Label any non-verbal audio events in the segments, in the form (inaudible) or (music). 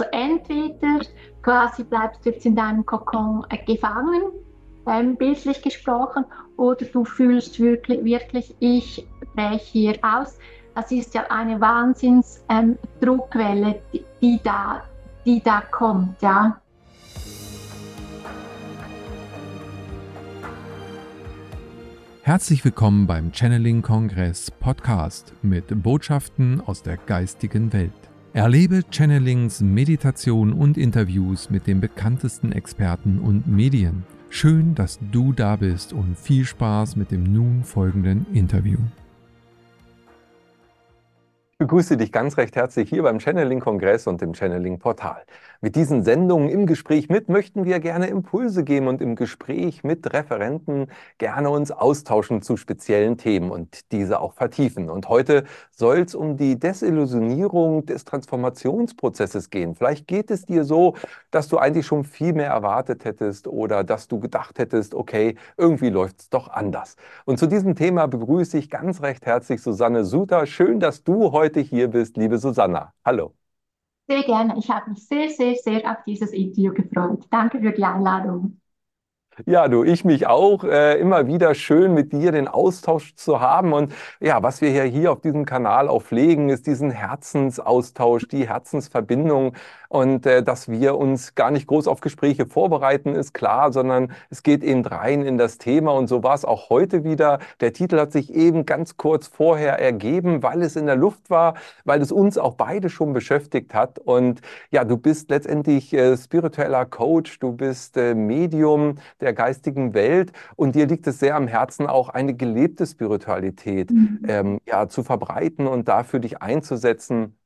Also entweder quasi bleibst du jetzt in deinem Kokon gefangen, ähm, bildlich gesprochen, oder du fühlst wirklich, wirklich ich breche hier aus. Das ist ja eine Wahnsinns-Druckwelle, ähm, die, die, da, die da kommt, ja. Herzlich willkommen beim Channeling Kongress Podcast mit Botschaften aus der geistigen Welt. Erlebe Channelings, Meditation und Interviews mit den bekanntesten Experten und Medien. Schön, dass du da bist und viel Spaß mit dem nun folgenden Interview begrüße dich ganz recht herzlich hier beim Channeling-Kongress und dem Channeling-Portal. Mit diesen Sendungen im Gespräch mit möchten wir gerne Impulse geben und im Gespräch mit Referenten gerne uns austauschen zu speziellen Themen und diese auch vertiefen. Und heute soll es um die Desillusionierung des Transformationsprozesses gehen. Vielleicht geht es dir so, dass du eigentlich schon viel mehr erwartet hättest oder dass du gedacht hättest, okay, irgendwie läuft es doch anders. Und zu diesem Thema begrüße ich ganz recht herzlich Susanne Suter. Schön, dass du heute heute hier bist, liebe Susanna. Hallo. Sehr gerne. Ich habe mich sehr, sehr, sehr auf dieses Interview gefreut. Danke für die Einladung. Ja, du, ich mich auch. Äh, immer wieder schön mit dir den Austausch zu haben. Und ja, was wir ja hier auf diesem Kanal auch pflegen, ist diesen Herzensaustausch, die Herzensverbindung. Und äh, dass wir uns gar nicht groß auf Gespräche vorbereiten, ist klar, sondern es geht eben rein in das Thema. Und so war es auch heute wieder. Der Titel hat sich eben ganz kurz vorher ergeben, weil es in der Luft war, weil es uns auch beide schon beschäftigt hat. Und ja, du bist letztendlich äh, spiritueller Coach, du bist äh, Medium der geistigen Welt und dir liegt es sehr am Herzen, auch eine gelebte Spiritualität mhm. ähm, ja, zu verbreiten und dafür dich einzusetzen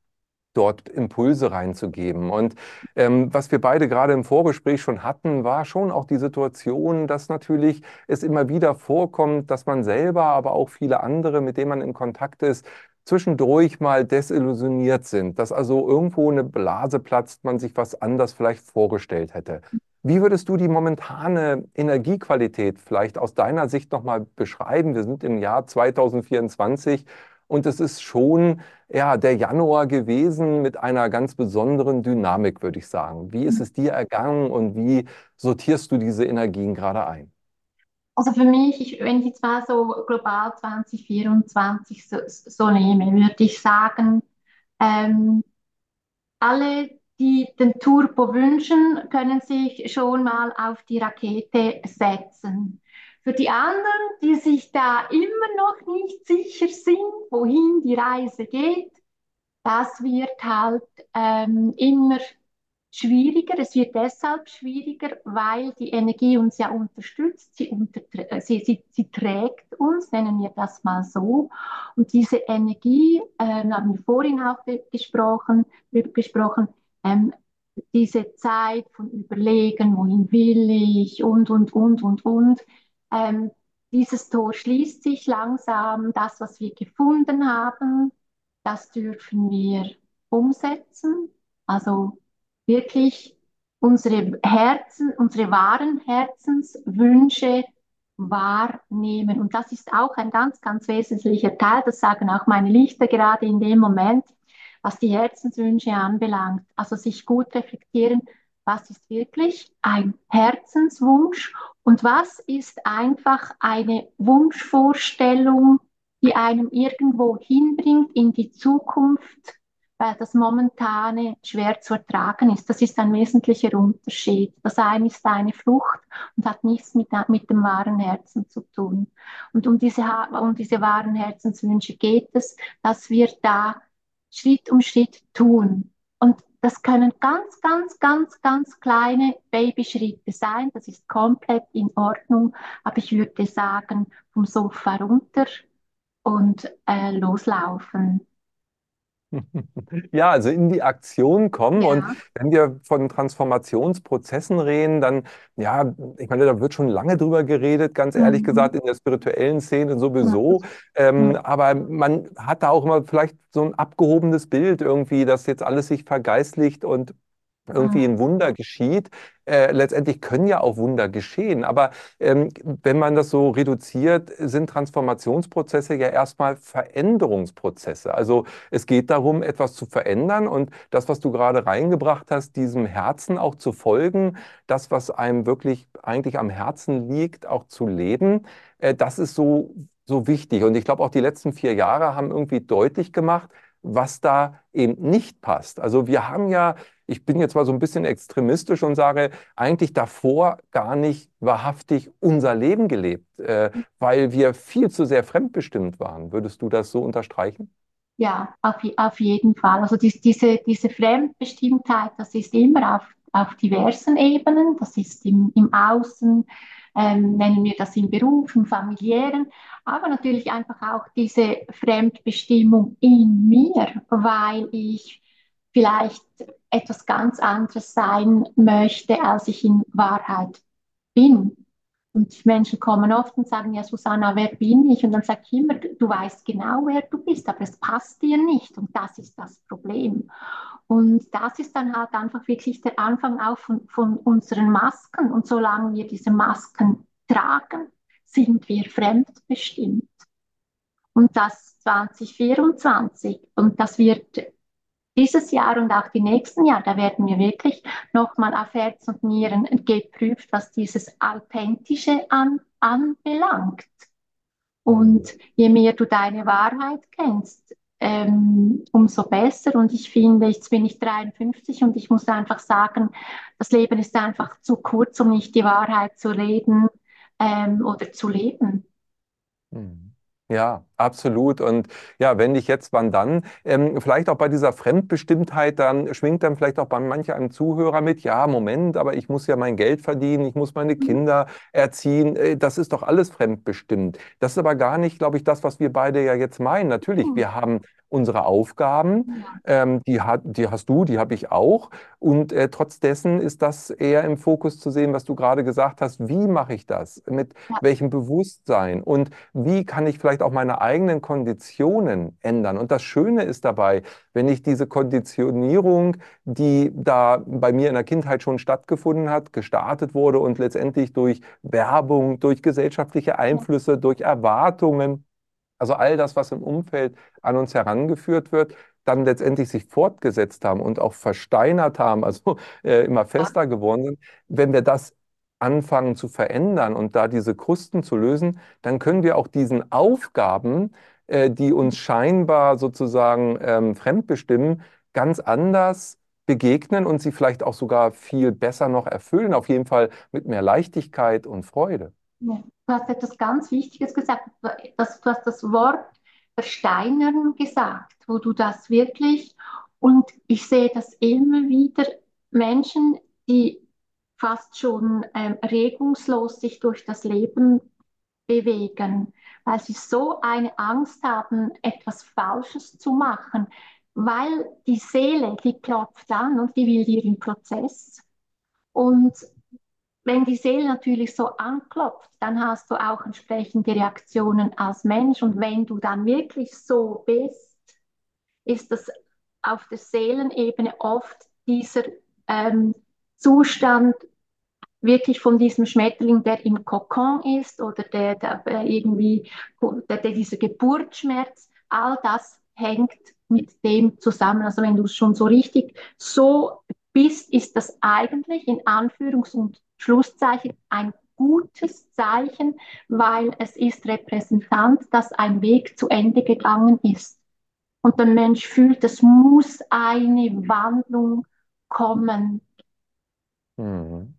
dort Impulse reinzugeben. Und ähm, was wir beide gerade im Vorgespräch schon hatten, war schon auch die Situation, dass natürlich es immer wieder vorkommt, dass man selber, aber auch viele andere, mit denen man in Kontakt ist, zwischendurch mal desillusioniert sind, dass also irgendwo eine Blase platzt, man sich was anders vielleicht vorgestellt hätte. Wie würdest du die momentane Energiequalität vielleicht aus deiner Sicht nochmal beschreiben? Wir sind im Jahr 2024 und es ist schon ja, der Januar gewesen mit einer ganz besonderen Dynamik, würde ich sagen. Wie ist es dir ergangen und wie sortierst du diese Energien gerade ein? Also für mich, ich, wenn ich zwar so global 2024 so, so nehme, würde ich sagen, ähm, alle, die den Turbo wünschen, können sich schon mal auf die Rakete setzen. Für die anderen, die sich da immer noch nicht sicher sind, wohin die Reise geht, das wird halt ähm, immer schwieriger. Es wird deshalb schwieriger, weil die Energie uns ja unterstützt. Sie, unter, äh, sie, sie, sie trägt uns, nennen wir das mal so. Und diese Energie, äh, haben wir vorhin auch gesprochen, gesprochen ähm, diese Zeit von Überlegen, wohin will ich und, und, und, und, und, ähm, dieses Tor schließt sich langsam. Das, was wir gefunden haben, das dürfen wir umsetzen. Also wirklich unsere Herzen, unsere wahren Herzenswünsche wahrnehmen. Und das ist auch ein ganz, ganz wesentlicher Teil. Das sagen auch meine Lichter gerade in dem Moment, was die Herzenswünsche anbelangt. Also sich gut reflektieren, was ist wirklich ein Herzenswunsch und was ist einfach eine Wunschvorstellung, die einem irgendwo hinbringt in die Zukunft, weil das Momentane schwer zu ertragen ist. Das ist ein wesentlicher Unterschied. Das eine ist eine Flucht und hat nichts mit, mit dem wahren Herzen zu tun. Und um diese, um diese wahren Herzenswünsche geht es, dass wir da Schritt um Schritt tun. Und das können ganz, ganz, ganz, ganz kleine Babyschritte sein. Das ist komplett in Ordnung. Aber ich würde sagen, vom Sofa runter und äh, loslaufen. (laughs) Ja, also in die Aktion kommen. Und wenn wir von Transformationsprozessen reden, dann, ja, ich meine, da wird schon lange drüber geredet, ganz ehrlich Mhm. gesagt, in der spirituellen Szene sowieso. Ähm, Mhm. aber man hat da auch immer vielleicht so ein abgehobenes Bild irgendwie, dass jetzt alles sich vergeistlicht und irgendwie ein Wunder geschieht. Äh, letztendlich können ja auch Wunder geschehen, aber ähm, wenn man das so reduziert, sind Transformationsprozesse ja erstmal Veränderungsprozesse. Also es geht darum, etwas zu verändern und das, was du gerade reingebracht hast, diesem Herzen auch zu folgen, das, was einem wirklich eigentlich am Herzen liegt, auch zu leben, äh, das ist so, so wichtig. Und ich glaube, auch die letzten vier Jahre haben irgendwie deutlich gemacht, was da eben nicht passt. Also wir haben ja, ich bin jetzt mal so ein bisschen extremistisch und sage, eigentlich davor gar nicht wahrhaftig unser Leben gelebt, äh, weil wir viel zu sehr fremdbestimmt waren. Würdest du das so unterstreichen? Ja, auf, auf jeden Fall. Also die, diese, diese Fremdbestimmtheit, das ist immer auf, auf diversen Ebenen. Das ist im, im Außen, ähm, nennen wir das im Beruf, im familiären, aber natürlich einfach auch diese Fremdbestimmung in mir, weil ich vielleicht etwas ganz anderes sein möchte, als ich in Wahrheit bin. Und Menschen kommen oft und sagen, ja, Susanna, wer bin ich? Und dann sage ich immer, du weißt genau, wer du bist, aber es passt dir nicht. Und das ist das Problem. Und das ist dann halt einfach wirklich der Anfang auch von, von unseren Masken. Und solange wir diese Masken tragen, sind wir fremdbestimmt. Und das 2024. Und das wird dieses Jahr und auch die nächsten Jahre, da werden wir wirklich nochmal auf Herz und Nieren geprüft, was dieses Authentische an, anbelangt. Und je mehr du deine Wahrheit kennst, ähm, umso besser. Und ich finde, jetzt bin ich 53 und ich muss einfach sagen, das Leben ist einfach zu kurz, um nicht die Wahrheit zu reden ähm, oder zu leben. Mhm. Ja, absolut. Und ja, wenn nicht jetzt, wann dann? Ähm, vielleicht auch bei dieser Fremdbestimmtheit, dann schwingt dann vielleicht auch bei manch einem Zuhörer mit, ja, Moment, aber ich muss ja mein Geld verdienen, ich muss meine mhm. Kinder erziehen. Äh, das ist doch alles fremdbestimmt. Das ist aber gar nicht, glaube ich, das, was wir beide ja jetzt meinen. Natürlich, mhm. wir haben unsere Aufgaben, ähm, die, hat, die hast du, die habe ich auch. Und äh, trotz dessen ist das eher im Fokus zu sehen, was du gerade gesagt hast. Wie mache ich das? Mit welchem Bewusstsein? Und wie kann ich vielleicht auch meine eigenen Konditionen ändern? Und das Schöne ist dabei, wenn ich diese Konditionierung, die da bei mir in der Kindheit schon stattgefunden hat, gestartet wurde und letztendlich durch Werbung, durch gesellschaftliche Einflüsse, durch Erwartungen, also all das, was im Umfeld an uns herangeführt wird, dann letztendlich sich fortgesetzt haben und auch versteinert haben, also äh, immer fester geworden sind. Wenn wir das anfangen zu verändern und da diese Krusten zu lösen, dann können wir auch diesen Aufgaben, äh, die uns scheinbar sozusagen ähm, fremdbestimmen, ganz anders begegnen und sie vielleicht auch sogar viel besser noch erfüllen, auf jeden Fall mit mehr Leichtigkeit und Freude. Ja, du hast etwas ganz Wichtiges gesagt. Das, du hast das Wort versteinern gesagt, wo du das wirklich, und ich sehe das immer wieder, Menschen, die fast schon ähm, regungslos sich durch das Leben bewegen, weil sie so eine Angst haben, etwas Falsches zu machen, weil die Seele, die klopft an und die will ihren Prozess. Und wenn die Seele natürlich so anklopft, dann hast du auch entsprechende Reaktionen als Mensch. Und wenn du dann wirklich so bist, ist das auf der Seelenebene oft dieser ähm, Zustand wirklich von diesem Schmetterling, der im Kokon ist oder der, der irgendwie der, der, dieser Geburtsschmerz, all das hängt mit dem zusammen. Also wenn du schon so richtig so bist, ist das eigentlich in Anführungs- und Schlusszeichen ein gutes Zeichen, weil es ist repräsentant, dass ein Weg zu Ende gegangen ist. Und der Mensch fühlt, es muss eine Wandlung kommen. Mhm.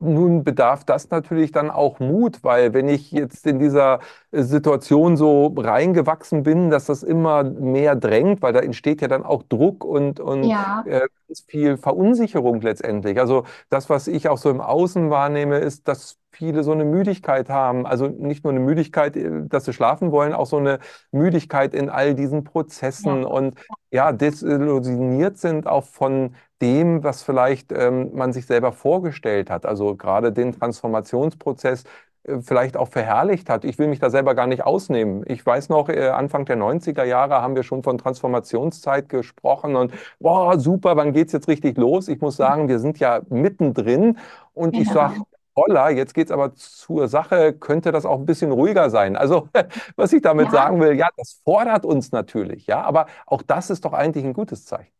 Nun bedarf das natürlich dann auch Mut, weil wenn ich jetzt in dieser Situation so reingewachsen bin, dass das immer mehr drängt, weil da entsteht ja dann auch Druck und, und ja. äh, viel Verunsicherung letztendlich. Also das, was ich auch so im Außen wahrnehme, ist, dass viele so eine Müdigkeit haben. Also nicht nur eine Müdigkeit, äh, dass sie schlafen wollen, auch so eine Müdigkeit in all diesen Prozessen ja. und ja, desillusioniert sind auch von dem, was vielleicht ähm, man sich selber vorgestellt hat. Also gerade den Transformationsprozess äh, vielleicht auch verherrlicht hat. Ich will mich da selber gar nicht ausnehmen. Ich weiß noch, äh, Anfang der 90er Jahre haben wir schon von Transformationszeit gesprochen und boah, super, wann geht's jetzt richtig los? Ich muss sagen, wir sind ja mittendrin und genau. ich sage, Holla, jetzt geht's aber zur Sache, könnte das auch ein bisschen ruhiger sein. Also, (laughs) was ich damit ja. sagen will, ja, das fordert uns natürlich, ja, aber auch das ist doch eigentlich ein gutes Zeichen.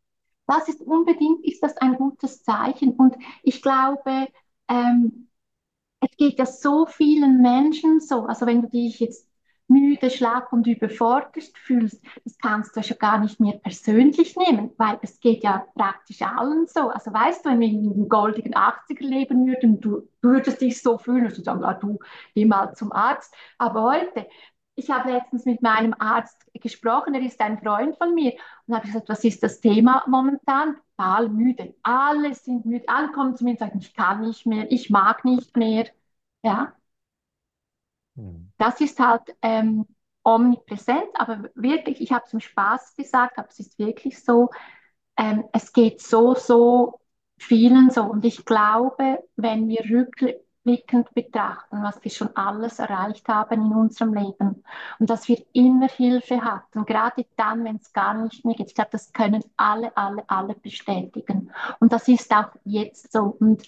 Das ist unbedingt, ist das ein gutes Zeichen. Und ich glaube, ähm, es geht ja so vielen Menschen so. Also wenn du dich jetzt müde, schlapp und überfordert fühlst, das kannst du schon gar nicht mehr persönlich nehmen, weil es geht ja praktisch allen so. Also weißt du, wenn wir in den goldigen 80er leben würden, du, würdest dich so fühlen, dass du sagen, ah, du geh mal zum Arzt. Aber heute, ich habe letztens mit meinem Arzt gesprochen, er ist ein Freund von mir und habe gesagt, was ist das Thema momentan? Total müde. Alle sind müde. Alle kommen zu mir und sagen, ich kann nicht mehr, ich mag nicht mehr. Ja. Das ist halt ähm, omnipräsent, aber wirklich, ich habe zum Spaß gesagt, aber es ist wirklich so, ähm, es geht so, so vielen so. Und ich glaube, wenn wir rückblickend betrachten, was wir schon alles erreicht haben in unserem Leben und dass wir immer Hilfe hatten, gerade dann, wenn es gar nicht mehr geht, ich glaube, das können alle, alle, alle bestätigen. Und das ist auch jetzt so. Und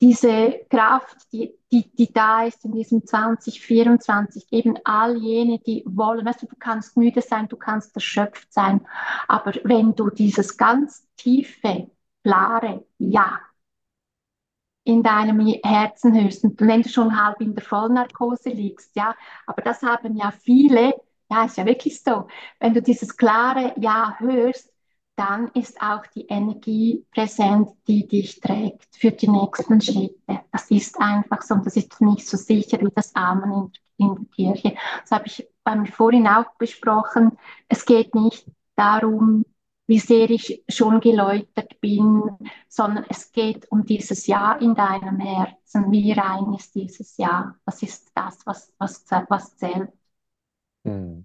diese Kraft, die, die, die da ist in diesem 2024, eben all jene, die wollen, weißt du, du kannst müde sein, du kannst erschöpft sein, aber wenn du dieses ganz tiefe, klare Ja in deinem Herzen hörst und wenn du schon halb in der Vollnarkose liegst, ja, aber das haben ja viele, ja, ist ja wirklich so, wenn du dieses klare Ja hörst, dann ist auch die Energie präsent, die dich trägt für die nächsten Schritte. Das ist einfach so und das ist nicht so sicher wie das Amen in, in der Kirche. Das habe ich beim vorhin auch besprochen. Es geht nicht darum, wie sehr ich schon geläutert bin, sondern es geht um dieses Ja in deinem Herzen. Wie rein ist dieses Ja? Das ist das, was, was, was zählt. Hm.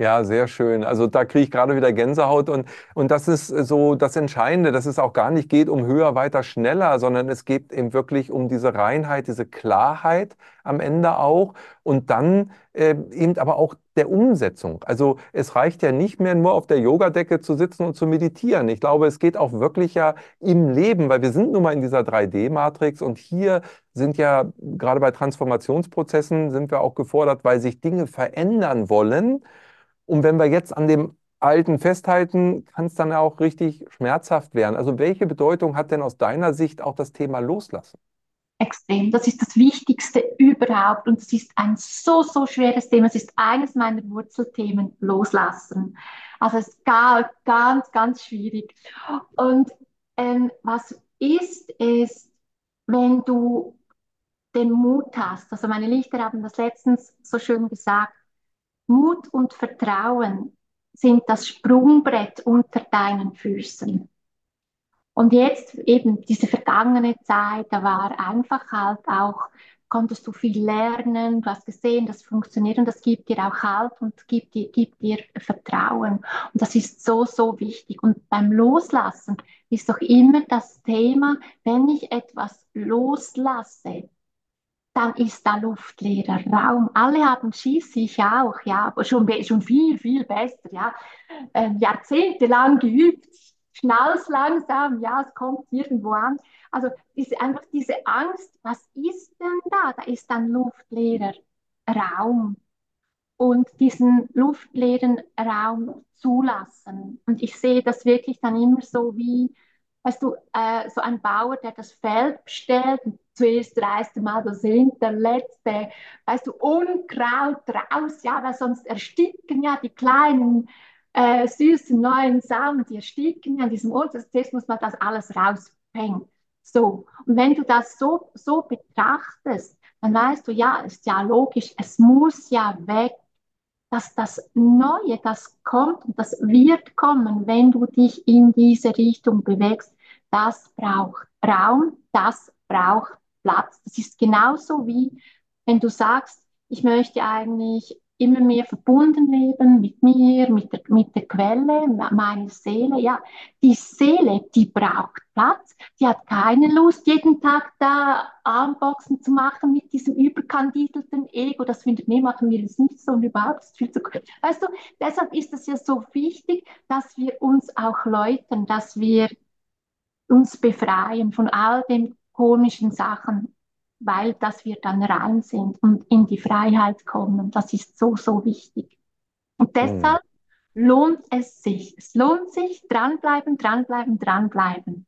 Ja, sehr schön. Also da kriege ich gerade wieder Gänsehaut und, und das ist so das Entscheidende, dass es auch gar nicht geht um höher, weiter, schneller, sondern es geht eben wirklich um diese Reinheit, diese Klarheit am Ende auch und dann äh, eben aber auch der Umsetzung. Also es reicht ja nicht mehr nur auf der Yogadecke zu sitzen und zu meditieren. Ich glaube, es geht auch wirklich ja im Leben, weil wir sind nun mal in dieser 3D-Matrix und hier sind ja gerade bei Transformationsprozessen sind wir auch gefordert, weil sich Dinge verändern wollen. Und wenn wir jetzt an dem Alten festhalten, kann es dann auch richtig schmerzhaft werden. Also welche Bedeutung hat denn aus deiner Sicht auch das Thema Loslassen? Extrem. Das ist das Wichtigste überhaupt und es ist ein so, so schweres Thema. Es ist eines meiner Wurzelthemen, Loslassen. Also es ist ganz, ganz, ganz schwierig. Und ähm, was ist, ist, wenn du den Mut hast, also meine Lichter haben das letztens so schön gesagt, Mut und Vertrauen sind das Sprungbrett unter deinen Füßen. Und jetzt eben diese vergangene Zeit, da war einfach halt auch, konntest du viel lernen, du hast gesehen, das funktioniert und das gibt dir auch Halt und gibt dir, gibt dir Vertrauen. Und das ist so, so wichtig. Und beim Loslassen ist doch immer das Thema, wenn ich etwas loslasse, dann ist da luftleerer Raum. Alle haben Schiss, ich auch, ja, aber schon, schon viel, viel besser, ja. Ähm, jahrzehntelang geübt, schnall's langsam, ja, es kommt irgendwo an. Also diese, einfach diese Angst, was ist denn da? Da ist dann luftleerer Raum. Und diesen luftleeren Raum zulassen. Und ich sehe das wirklich dann immer so wie, weißt du, äh, so ein Bauer, der das Feld bestellt zuerst reißt er mal das hinterletzte, weißt du, Unkraut raus, ja, weil sonst ersticken ja die kleinen, äh, süßen neuen Samen, die ersticken ja an diesem Ort. Zuerst muss man das alles rauspängen. So, und wenn du das so, so betrachtest, dann weißt du, ja, ist ja logisch, es muss ja weg, dass das Neue, das kommt und das wird kommen, wenn du dich in diese Richtung bewegst, das braucht Raum, das braucht Platz. Das ist genauso wie wenn du sagst, ich möchte eigentlich immer mehr verbunden leben mit mir, mit der, mit der Quelle, meiner Seele. Ja, die Seele, die braucht Platz. Die hat keine Lust, jeden Tag da Armboxen zu machen mit diesem überkandidelten Ego. Das findet, nee, machen wir das nicht so und überhaupt, ist viel zu kurz. Weißt du, deshalb ist es ja so wichtig, dass wir uns auch läutern, dass wir uns befreien von all den komischen Sachen, weil dass wir dann rein sind und in die Freiheit kommen. Das ist so, so wichtig. Und hm. deshalb mhm. lohnt es sich. Es lohnt sich, dranbleiben, dranbleiben, dranbleiben.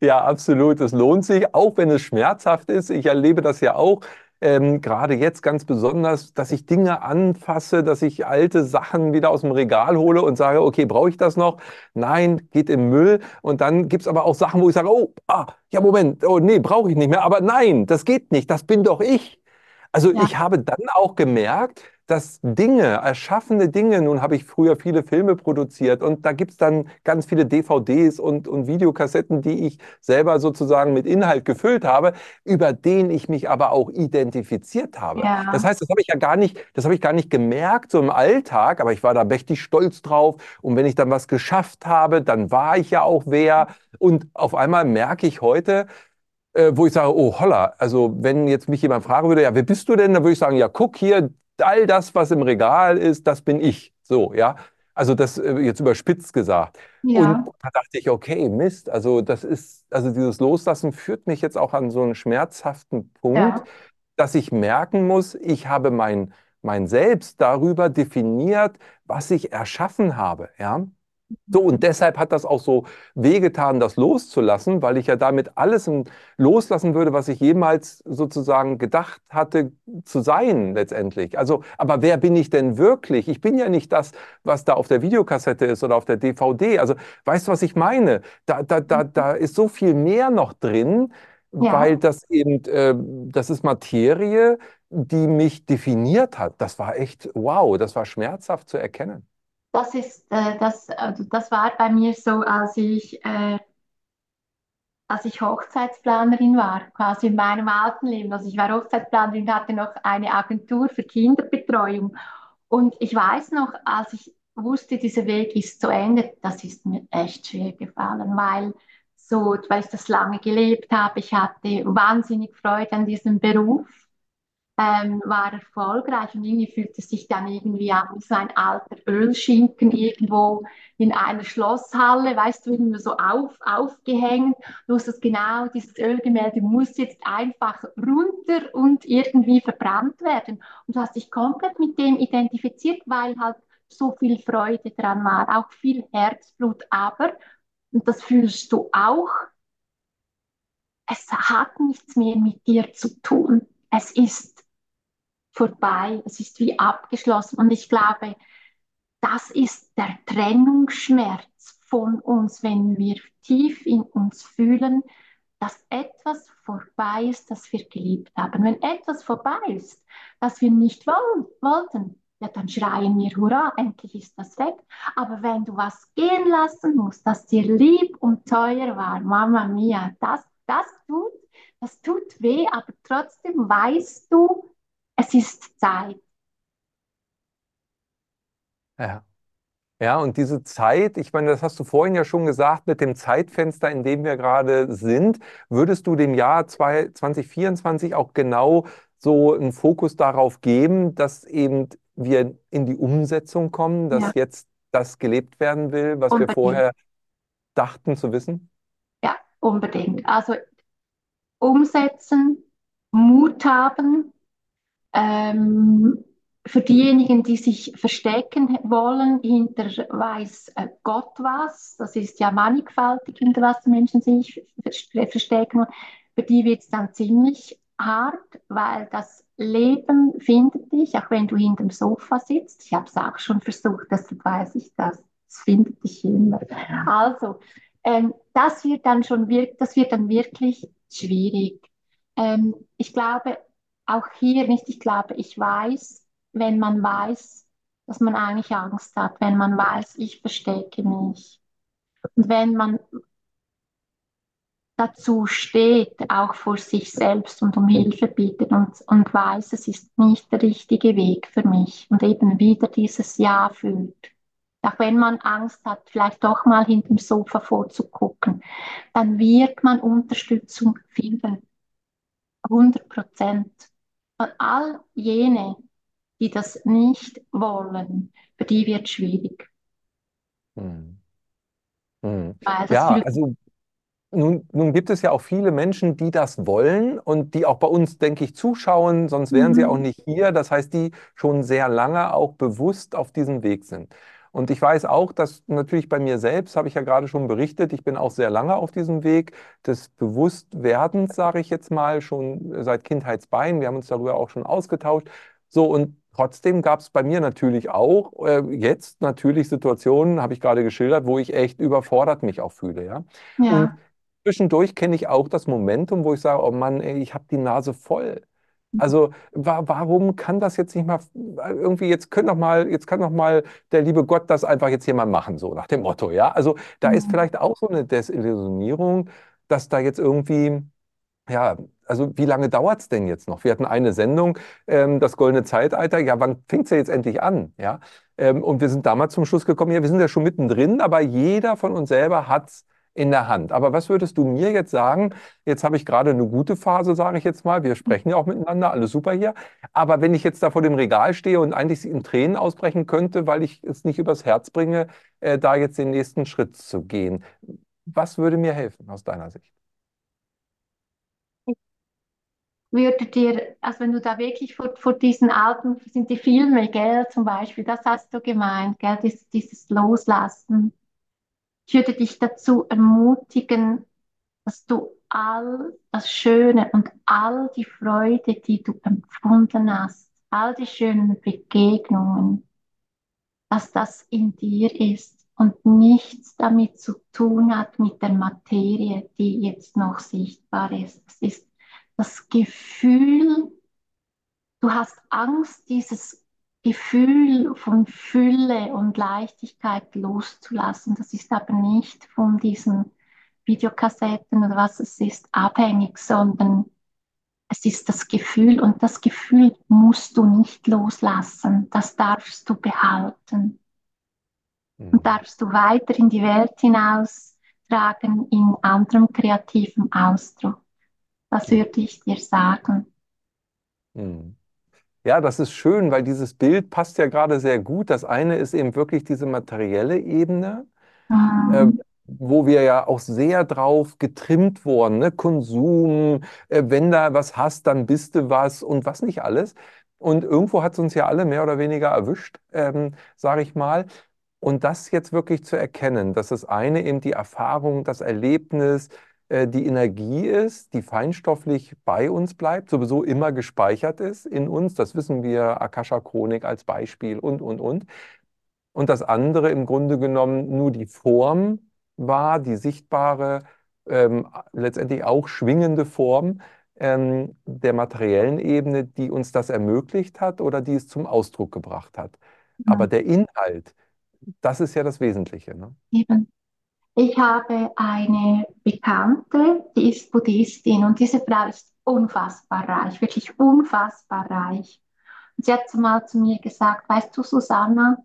Ja, absolut. Es lohnt sich, auch wenn es schmerzhaft ist. Ich erlebe das ja auch ähm, gerade jetzt ganz besonders, dass ich Dinge anfasse, dass ich alte Sachen wieder aus dem Regal hole und sage, okay, brauche ich das noch? Nein, geht im Müll. Und dann gibt es aber auch Sachen, wo ich sage, oh, ah, ja, Moment, oh nee, brauche ich nicht mehr. Aber nein, das geht nicht, das bin doch ich. Also ja. ich habe dann auch gemerkt, dass Dinge, erschaffene Dinge, nun habe ich früher viele Filme produziert und da gibt es dann ganz viele DVDs und, und Videokassetten, die ich selber sozusagen mit Inhalt gefüllt habe, über den ich mich aber auch identifiziert habe. Ja. Das heißt, das habe ich ja gar nicht, das habe ich gar nicht gemerkt so im Alltag, aber ich war da mächtig stolz drauf und wenn ich dann was geschafft habe, dann war ich ja auch wer und auf einmal merke ich heute, äh, wo ich sage, oh holla, also wenn jetzt mich jemand fragen würde, ja, wer bist du denn? Dann würde ich sagen, ja, guck hier, all das, was im Regal ist, das bin ich. So, ja. Also das äh, jetzt überspitzt gesagt. Ja. Und da dachte ich, okay, Mist, also das ist, also dieses Loslassen führt mich jetzt auch an so einen schmerzhaften Punkt, ja. dass ich merken muss, ich habe mein, mein Selbst darüber definiert, was ich erschaffen habe, ja. So, und deshalb hat das auch so wehgetan, das loszulassen, weil ich ja damit alles loslassen würde, was ich jemals sozusagen gedacht hatte zu sein letztendlich. Also, aber wer bin ich denn wirklich? Ich bin ja nicht das, was da auf der Videokassette ist oder auf der DVD. Also, weißt du, was ich meine? Da, da, da, da ist so viel mehr noch drin, ja. weil das eben, äh, das ist Materie, die mich definiert hat. Das war echt, wow, das war schmerzhaft zu erkennen das ist, äh, das, also das war bei mir so, als ich, äh, als ich Hochzeitsplanerin war, quasi in meinem alten Leben. Also ich war Hochzeitsplanerin, hatte noch eine Agentur für Kinderbetreuung. Und ich weiß noch, als ich wusste, dieser Weg ist zu Ende, das ist mir echt schwer gefallen, weil so, weil ich das lange gelebt habe. Ich hatte wahnsinnig Freude an diesem Beruf ähm, war erfolgreich und irgendwie fühlte sich dann irgendwie an wie so ein alter Ölschinken irgendwo in einer Schlosshalle, weißt du, irgendwie so auf, aufgehängt. Du wusstest genau, dieses Ölgemälde muss jetzt einfach runter und irgendwie verbrannt werden. Und du hast dich komplett mit dem identifiziert, weil halt so viel Freude dran war, auch viel Herzblut, aber, und das fühlst du auch, es hat nichts mehr mit dir zu tun. Es ist vorbei, es ist wie abgeschlossen. Und ich glaube, das ist der Trennungsschmerz von uns, wenn wir tief in uns fühlen, dass etwas vorbei ist, das wir geliebt haben. Wenn etwas vorbei ist, das wir nicht wollen, wollten, ja, dann schreien wir, hurra, endlich ist das weg. Aber wenn du was gehen lassen musst, das dir lieb und teuer war, Mama mia, das, das tut, das tut weh, aber trotzdem weißt du, es ist Zeit. Ja. Ja, und diese Zeit, ich meine, das hast du vorhin ja schon gesagt, mit dem Zeitfenster, in dem wir gerade sind, würdest du dem Jahr 2024 auch genau so einen Fokus darauf geben, dass eben wir in die Umsetzung kommen, dass ja. jetzt das gelebt werden will, was unbedingt. wir vorher dachten zu wissen? Ja, unbedingt. Also umsetzen, Mut haben, ähm, für diejenigen, die sich verstecken wollen hinter weiß äh, Gott was, das ist ja mannigfaltig, hinter was Menschen sich verstecken, für die wird es dann ziemlich hart, weil das Leben findet dich, auch wenn du hinterm Sofa sitzt. Ich habe es auch schon versucht, deshalb weiß ich das. Es findet dich immer. Also, ähm, das wird dann schon wirk das wird dann wirklich schwierig. Ähm, ich glaube, auch hier nicht, ich glaube, ich weiß, wenn man weiß, dass man eigentlich Angst hat, wenn man weiß, ich verstecke mich. Und wenn man dazu steht, auch vor sich selbst und um Hilfe bittet und, und weiß, es ist nicht der richtige Weg für mich und eben wieder dieses Ja fühlt. Auch wenn man Angst hat, vielleicht doch mal hinter dem Sofa vorzugucken, dann wird man Unterstützung finden. 100 Prozent. Und all jene, die das nicht wollen, für die wird es schwierig. Hm. Hm. Ja, also nun, nun, gibt es ja auch viele Menschen, die das wollen und die auch bei uns, denke ich, zuschauen, sonst wären mhm. sie auch nicht hier. Das heißt, die schon sehr lange auch bewusst auf diesem Weg sind. Und ich weiß auch, dass natürlich bei mir selbst, habe ich ja gerade schon berichtet, ich bin auch sehr lange auf diesem Weg des Bewusstwerdens, sage ich jetzt mal, schon seit Kindheitsbeinen. Wir haben uns darüber auch schon ausgetauscht. So, und trotzdem gab es bei mir natürlich auch äh, jetzt natürlich Situationen, habe ich gerade geschildert, wo ich echt überfordert mich auch fühle. Ja. ja. Und Zwischendurch kenne ich auch das Momentum, wo ich sage, oh Mann, ey, ich habe die Nase voll. Also wa warum kann das jetzt nicht mal irgendwie jetzt können doch mal jetzt kann doch mal der liebe Gott das einfach jetzt hier mal machen so nach dem Motto, ja? Also da ist mhm. vielleicht auch so eine Desillusionierung, dass da jetzt irgendwie ja, also wie lange dauert es denn jetzt noch? Wir hatten eine Sendung, ähm, das goldene Zeitalter. Ja, wann fängt es ja jetzt endlich an? Ja, ähm, und wir sind damals zum Schluss gekommen, ja, wir sind ja schon mittendrin, aber jeder von uns selber hat es in der Hand. Aber was würdest du mir jetzt sagen? Jetzt habe ich gerade eine gute Phase, sage ich jetzt mal. Wir sprechen ja auch miteinander, alles super hier. Aber wenn ich jetzt da vor dem Regal stehe und eigentlich in Tränen ausbrechen könnte, weil ich es nicht übers Herz bringe, äh, da jetzt den nächsten Schritt zu gehen, was würde mir helfen aus deiner Sicht? würde dir, also wenn du da wirklich vor, vor diesen alten, sind die Filme, gell, zum Beispiel, das hast du gemeint, gell, dieses, dieses Loslassen, ich würde dich dazu ermutigen, dass du all das Schöne und all die Freude, die du empfunden hast, all die schönen Begegnungen, dass das in dir ist und nichts damit zu tun hat mit der Materie, die jetzt noch sichtbar ist. Es ist das Gefühl, du hast Angst, dieses Gefühl von Fülle und Leichtigkeit loszulassen. Das ist aber nicht von diesen Videokassetten oder was es ist abhängig, sondern es ist das Gefühl und das Gefühl musst du nicht loslassen. Das darfst du behalten. Mhm. Und darfst du weiter in die Welt hinaustragen in anderem kreativen Ausdruck. Das würde ich dir sagen. Mhm. Ja, das ist schön, weil dieses Bild passt ja gerade sehr gut. Das eine ist eben wirklich diese materielle Ebene, äh, wo wir ja auch sehr drauf getrimmt wurden. Ne? Konsum, äh, wenn da was hast, dann bist du was und was nicht alles. Und irgendwo hat es uns ja alle mehr oder weniger erwischt, ähm, sage ich mal. Und das jetzt wirklich zu erkennen, dass das eine eben die Erfahrung, das Erlebnis, die Energie ist, die feinstofflich bei uns bleibt, sowieso immer gespeichert ist in uns. Das wissen wir, Akasha-Chronik als Beispiel und, und, und. Und das andere im Grunde genommen nur die Form war, die sichtbare, ähm, letztendlich auch schwingende Form ähm, der materiellen Ebene, die uns das ermöglicht hat oder die es zum Ausdruck gebracht hat. Ja. Aber der Inhalt, das ist ja das Wesentliche. Ne? Eben. Ich habe eine Bekannte, die ist Buddhistin und diese Frau ist unfassbar reich, wirklich unfassbar reich. Und sie hat mal zu mir gesagt, weißt du, Susanna,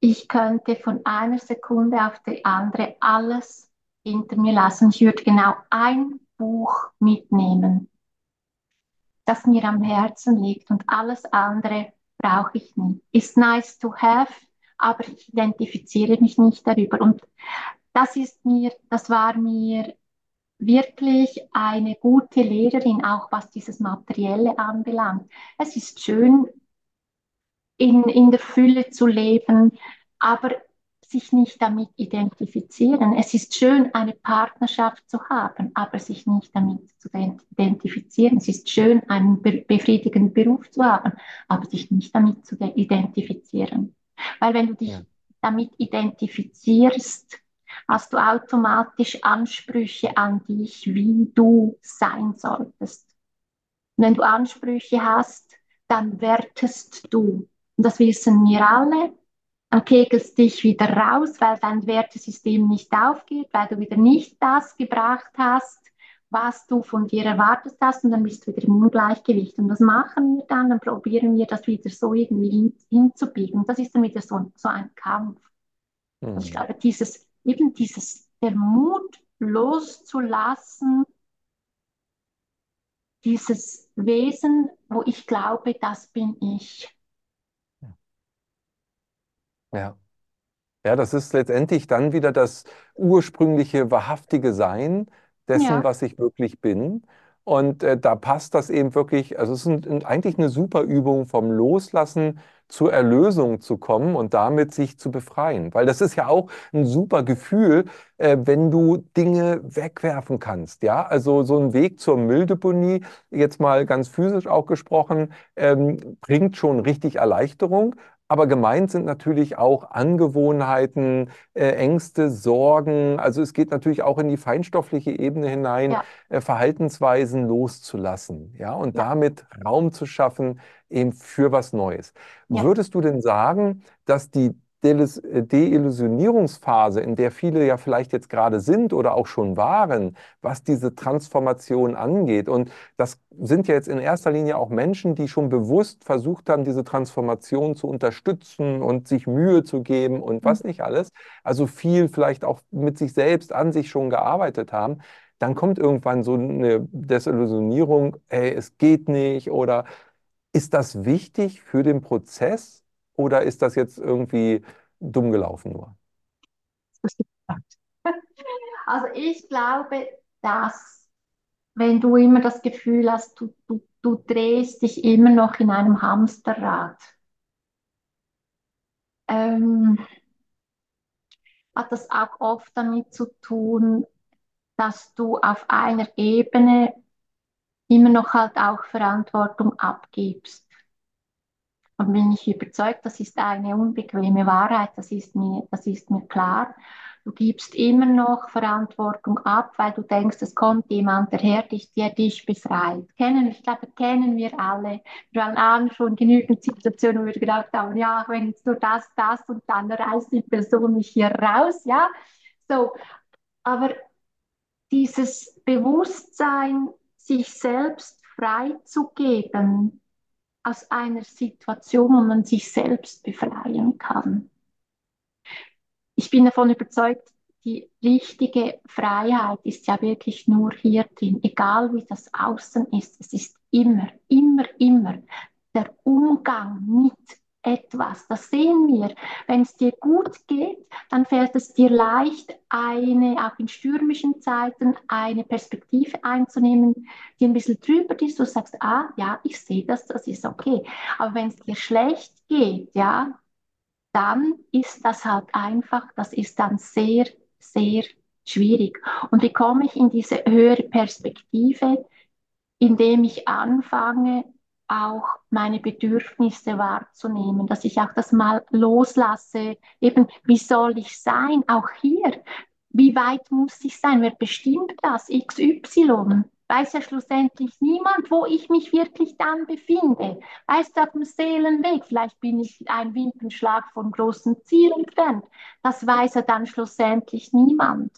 ich könnte von einer Sekunde auf die andere alles hinter mir lassen. Ich würde genau ein Buch mitnehmen, das mir am Herzen liegt und alles andere brauche ich nicht. Ist nice to have, aber ich identifiziere mich nicht darüber. Und das ist mir, das war mir wirklich eine gute Lehrerin, auch was dieses Materielle anbelangt. Es ist schön, in, in der Fülle zu leben, aber sich nicht damit identifizieren. Es ist schön, eine Partnerschaft zu haben, aber sich nicht damit zu identifizieren. Es ist schön, einen befriedigenden Beruf zu haben, aber sich nicht damit zu identifizieren. Weil wenn du dich ja. damit identifizierst, hast du automatisch Ansprüche an dich, wie du sein solltest. Und wenn du Ansprüche hast, dann wertest du. Und das wissen wir alle. Dann kegelst dich wieder raus, weil dein Wertesystem nicht aufgeht, weil du wieder nicht das gebracht hast, was du von dir erwartet hast und dann bist du wieder im Ungleichgewicht. Und das machen wir dann, dann probieren wir das wieder so irgendwie hin, hinzubiegen. Und das ist dann wieder so, so ein Kampf. Mhm. Also ich glaube, dieses, eben dieses, der Mut loszulassen, dieses Wesen, wo ich glaube, das bin ich. Ja. Ja, das ist letztendlich dann wieder das ursprüngliche, wahrhaftige Sein dessen, Ja, was ich wirklich bin. Und äh, da passt das eben wirklich, also es ist ein, eigentlich eine super Übung, vom Loslassen zur Erlösung zu kommen und damit sich zu befreien. Weil das ist ja auch ein super Gefühl, äh, wenn du Dinge wegwerfen kannst. Ja, also so ein Weg zur Mülldeponie, jetzt mal ganz physisch auch gesprochen, ähm, bringt schon richtig Erleichterung. Aber gemeint sind natürlich auch Angewohnheiten, äh, Ängste, Sorgen. Also es geht natürlich auch in die feinstoffliche Ebene hinein, ja, äh, Verhaltensweisen loszulassen, ja, und ja, damit Raum zu schaffen eben für was Neues. ja. Würdest du denn sagen, dass die äh, Deillusionierungsphase, in der viele ja vielleicht jetzt gerade sind oder auch schon waren, was diese Transformation angeht, und das sind ja jetzt in erster Linie auch Menschen, die schon bewusst versucht haben, diese Transformation zu unterstützen und sich Mühe zu geben und Mhm. was nicht alles, also viel vielleicht auch mit sich selbst an sich schon gearbeitet haben, dann kommt irgendwann so eine Desillusionierung, ey, es geht nicht oder ist das wichtig für den Prozess oder ist das jetzt irgendwie dumm gelaufen nur? (laughs) Also ich glaube, dass wenn du immer das Gefühl hast, du, du, du drehst dich immer noch in einem Hamsterrad, ähm, hat das auch oft damit zu tun, dass du auf einer Ebene immer noch halt auch Verantwortung abgibst. Und bin ich überzeugt, das ist eine unbequeme Wahrheit, das ist mir, das ist mir klar. Du gibst immer noch Verantwortung ab, weil du denkst, es kommt jemand daher, der dich befreit. Kennen, ich glaube, kennen wir alle. Wir haben alle schon genügend Situationen, wo wir gedacht haben, ja, wenn jetzt nur das, das und dann reißt die Person mich hier raus, ja. So, aber dieses Bewusstsein, sich selbst freizugeben aus einer Situation, wo man sich selbst befreien kann. Ich bin davon überzeugt, die richtige Freiheit ist ja wirklich nur hier drin, egal wie das Außen ist. Es ist immer, immer, immer der Umgang mit etwas. Das sehen wir. Wenn es dir gut geht, dann fällt es dir leicht, eine, auch in stürmischen Zeiten, eine Perspektive einzunehmen, die ein bisschen drüber ist. Du sagst, ah, ja, ich sehe das, das ist okay. Aber wenn es dir schlecht geht, ja, dann ist das halt einfach, das ist dann sehr, sehr schwierig. Und wie komme ich in diese höhere Perspektive, indem ich anfange, auch meine Bedürfnisse wahrzunehmen, dass ich auch das mal loslasse. Eben, wie soll ich sein? Auch hier, wie weit muss ich sein? Wer bestimmt das? XY. Weiß ja schlussendlich niemand, wo ich mich wirklich dann befinde. Weißt du, auf dem Seelenweg, vielleicht bin ich ein Wimpernschlag vom großen Ziel entfernt. Das weiß ja dann schlussendlich niemand.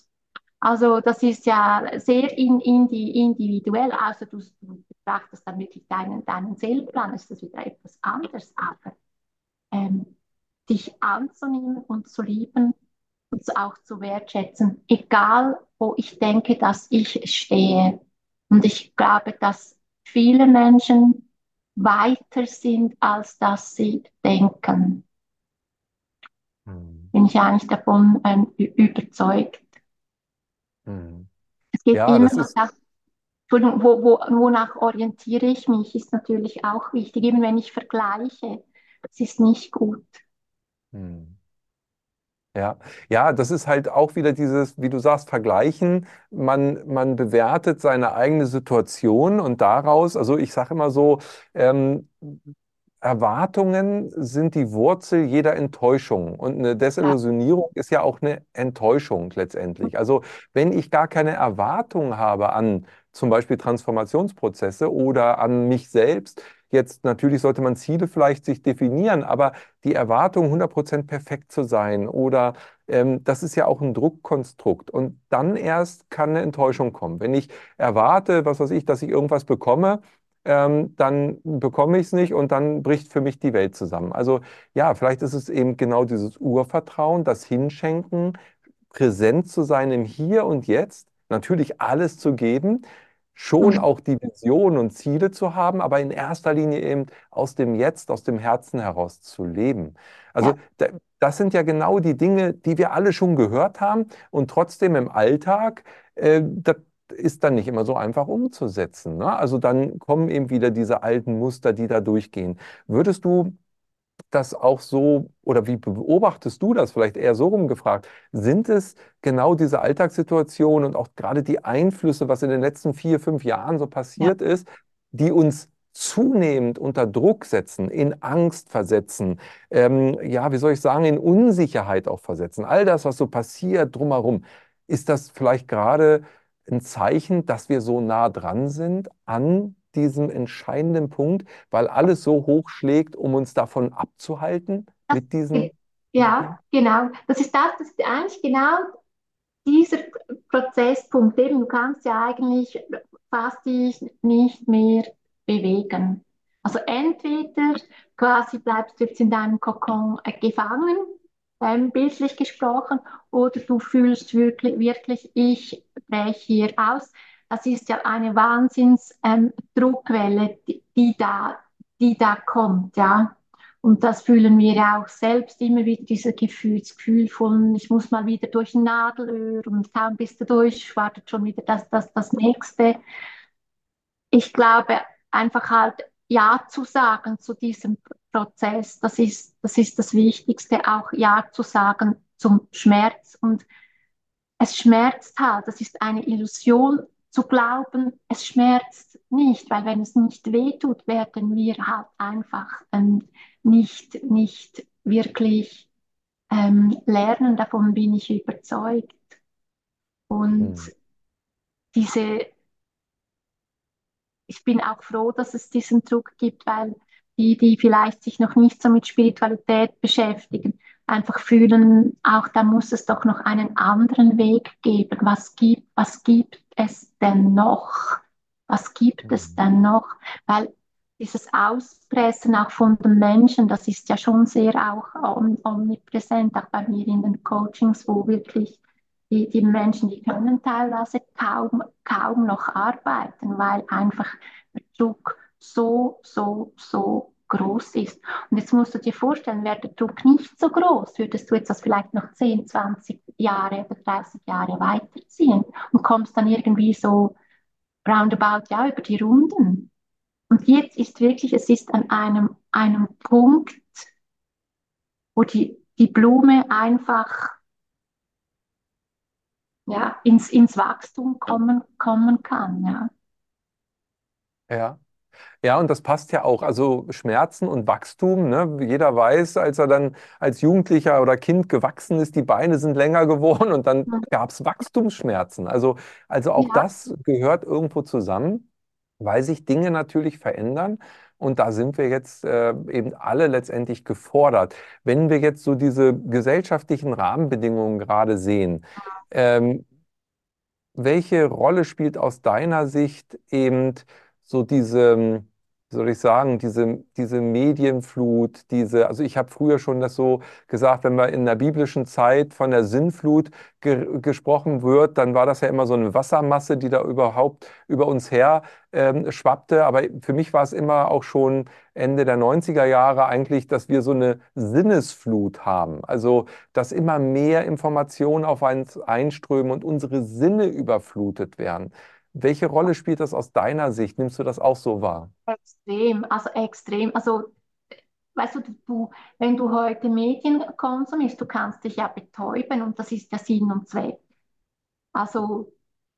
Also das ist ja sehr in, in die, individuell, also du, du betrachtest dann wirklich deinen, deinen Seelenplan, ist das wieder etwas anderes, aber ähm, dich anzunehmen und zu lieben und auch zu wertschätzen, egal wo ich denke, dass ich stehe. Und ich glaube, dass viele Menschen weiter sind, als dass sie denken. Hm. Bin ich eigentlich davon ähm, überzeugt. Hm. Es geht Ja, immer noch Entschuldigung, wo, wo, wonach orientiere ich mich, ist natürlich auch wichtig. Eben wenn ich vergleiche, das ist nicht gut. hm. Ja, ja, das ist halt auch wieder dieses, wie du sagst, Vergleichen. Man, man bewertet seine eigene Situation und daraus, also ich sage immer so, ähm, Erwartungen sind die Wurzel jeder Enttäuschung. Und eine Desillusionierung ist ja auch eine Enttäuschung letztendlich. Also wenn ich gar keine Erwartung habe an zum Beispiel Transformationsprozesse oder an mich selbst, jetzt natürlich sollte man Ziele vielleicht sich definieren, aber die Erwartung, 100% perfekt zu sein oder ähm, das ist ja auch ein Druckkonstrukt. Und dann erst kann eine Enttäuschung kommen. Wenn ich erwarte, was weiß ich, dass ich irgendwas bekomme, ähm, dann bekomme ich es nicht und dann bricht für mich die Welt zusammen. Also ja, vielleicht ist es eben genau dieses Urvertrauen, das Hinschenken, präsent zu sein im Hier und Jetzt, natürlich alles zu geben, schon mhm. auch die Vision und Ziele zu haben, aber in erster Linie eben aus dem Jetzt, aus dem Herzen heraus zu leben. Also ja. das sind ja genau die Dinge, die wir alle schon gehört haben und trotzdem im Alltag, äh, das ist dann nicht immer so einfach umzusetzen. Ne? Also dann kommen eben wieder diese alten Muster, die da durchgehen. Würdest du das auch so, oder wie beobachtest du das vielleicht eher so rumgefragt? Sind es genau diese Alltagssituationen und auch gerade die Einflüsse, was in den letzten vier, fünf Jahren so passiert ja. ist, die uns zunehmend unter Druck setzen, in Angst versetzen, ähm, ja, wie soll ich sagen, in Unsicherheit auch versetzen. All das, was so passiert drumherum, ist das vielleicht gerade ein Zeichen, dass wir so nah dran sind an diesem entscheidenden Punkt, weil alles so hoch schlägt, um uns davon abzuhalten mit diesen. Ja, genau. Das ist das, das ist eigentlich genau dieser Prozesspunkt. Eben, du kannst ja eigentlich fast dich nicht mehr bewegen. Also entweder quasi bleibst du jetzt in deinem Kokon äh, gefangen, ähm, bildlich gesprochen, oder du fühlst wirklich, wirklich, ich breche hier aus das ist ja eine Wahnsinnsdruckwelle, ähm, die, da, die da kommt, ja. Und das fühlen wir ja auch selbst immer wieder, dieses Gefühl, das Gefühl von, ich muss mal wieder durch ein Nadelöhr und kaum bist du durch, wartet schon wieder das, das, das Nächste. Ich glaube, einfach halt Ja zu sagen zu diesem Prozess, das ist, das ist das Wichtigste, auch Ja zu sagen zum Schmerz. Und es schmerzt halt, das ist eine Illusion zu glauben, es schmerzt nicht, weil wenn es nicht wehtut, werden wir halt einfach ähm, nicht, nicht wirklich ähm, lernen, davon bin ich überzeugt. Und mhm. diese, ich bin auch froh, dass es diesen Druck gibt, weil die, die vielleicht sich noch nicht so mit Spiritualität beschäftigen, einfach fühlen, auch da muss es doch noch einen anderen Weg geben. Was gibt, was gibt es denn noch? Was gibt es mhm. denn noch? Weil dieses Auspressen auch von den Menschen, das ist ja schon sehr auch omnipräsent, auch bei mir in den Coachings, wo wirklich die, die Menschen, die können teilweise kaum, kaum noch arbeiten, weil einfach der Druck so, so, so groß ist. Und jetzt musst du dir vorstellen, wäre der Druck nicht so groß, würdest du jetzt das vielleicht noch 10, 20 Jahre oder 30 Jahre weiterziehen und kommst dann irgendwie so roundabout ja über die Runden. Und jetzt ist wirklich, es ist an einem, einem Punkt, wo die, die Blume einfach ja, ins, ins Wachstum kommen, kommen kann. Ja. Ja, ja, und das passt ja auch. Also Schmerzen und Wachstum, ne? Jeder weiß, als er dann als Jugendlicher oder Kind gewachsen ist, die Beine sind länger geworden und dann gab es Wachstumsschmerzen. Also, also auch Ja, das gehört irgendwo zusammen, weil sich Dinge natürlich verändern. Und da sind wir jetzt äh, eben alle letztendlich gefordert. Wenn wir jetzt so diese gesellschaftlichen Rahmenbedingungen gerade sehen, ähm, welche Rolle spielt aus deiner Sicht eben so diese, wie soll ich sagen, diese, diese Medienflut, diese, also ich habe früher schon das so gesagt, wenn man in der biblischen Zeit von der Sinnflut ge gesprochen wird, dann war das ja immer so eine Wassermasse, die da überhaupt über uns her ähm, schwappte. Aber für mich war es immer auch schon Ende der 90er Jahre eigentlich, dass wir so eine Sinnesflut haben. Also, dass immer mehr Informationen auf uns einströmen und unsere Sinne überflutet werden. Welche Rolle spielt das aus deiner Sicht? Nimmst du das auch so wahr? Extrem, also extrem. Also, weißt du, du, wenn du heute Medien konsumierst, du kannst dich ja betäuben und das ist der Sinn und Zweck. Also,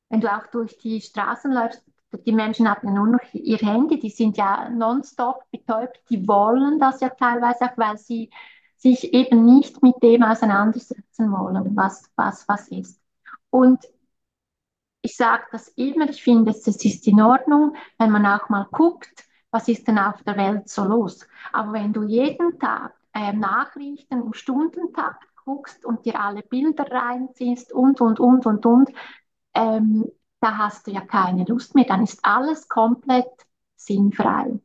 wenn du auch durch die Straßen läufst, die Menschen haben ja nur noch ihr Handy, die sind ja nonstop betäubt, die wollen das ja teilweise auch, weil sie sich eben nicht mit dem auseinandersetzen wollen, was, was, was ist. Und ich sage das immer, ich finde, es ist in Ordnung, wenn man auch mal guckt, was ist denn auf der Welt so los? Aber wenn du jeden Tag äh, Nachrichten im Stundentakt guckst und dir alle Bilder reinziehst und, und, und, und, und, ähm, da hast du ja keine Lust mehr. Dann ist alles komplett sinnfrei.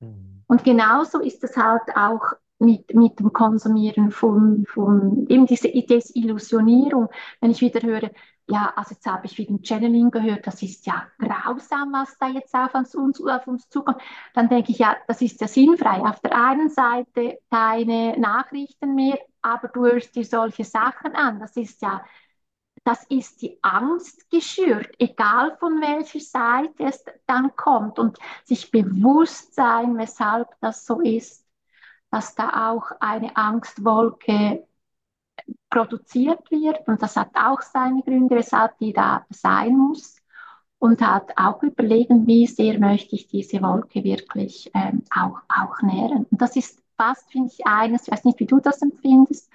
Mhm. Und genauso ist es halt auch mit, mit dem Konsumieren von, von eben diese Desillusionierung. Wenn ich wieder höre, ja, also jetzt habe ich ein Channeling gehört, das ist ja grausam, was da jetzt auf uns, auf uns zukommt. Dann denke ich, ja, das ist ja sinnfrei. Auf der einen Seite keine Nachrichten mehr, aber du hörst dir solche Sachen an. Das ist ja, das ist die Angst geschürt, egal von welcher Seite es dann kommt und sich bewusst sein, weshalb das so ist, dass da auch eine Angstwolke produziert wird und das hat auch seine Gründe, weshalb die da sein muss und hat auch überlegen, wie sehr möchte ich diese Wolke wirklich ähm, auch, auch nähren. Und das ist fast, finde ich, eines, ich weiß nicht, wie du das empfindest,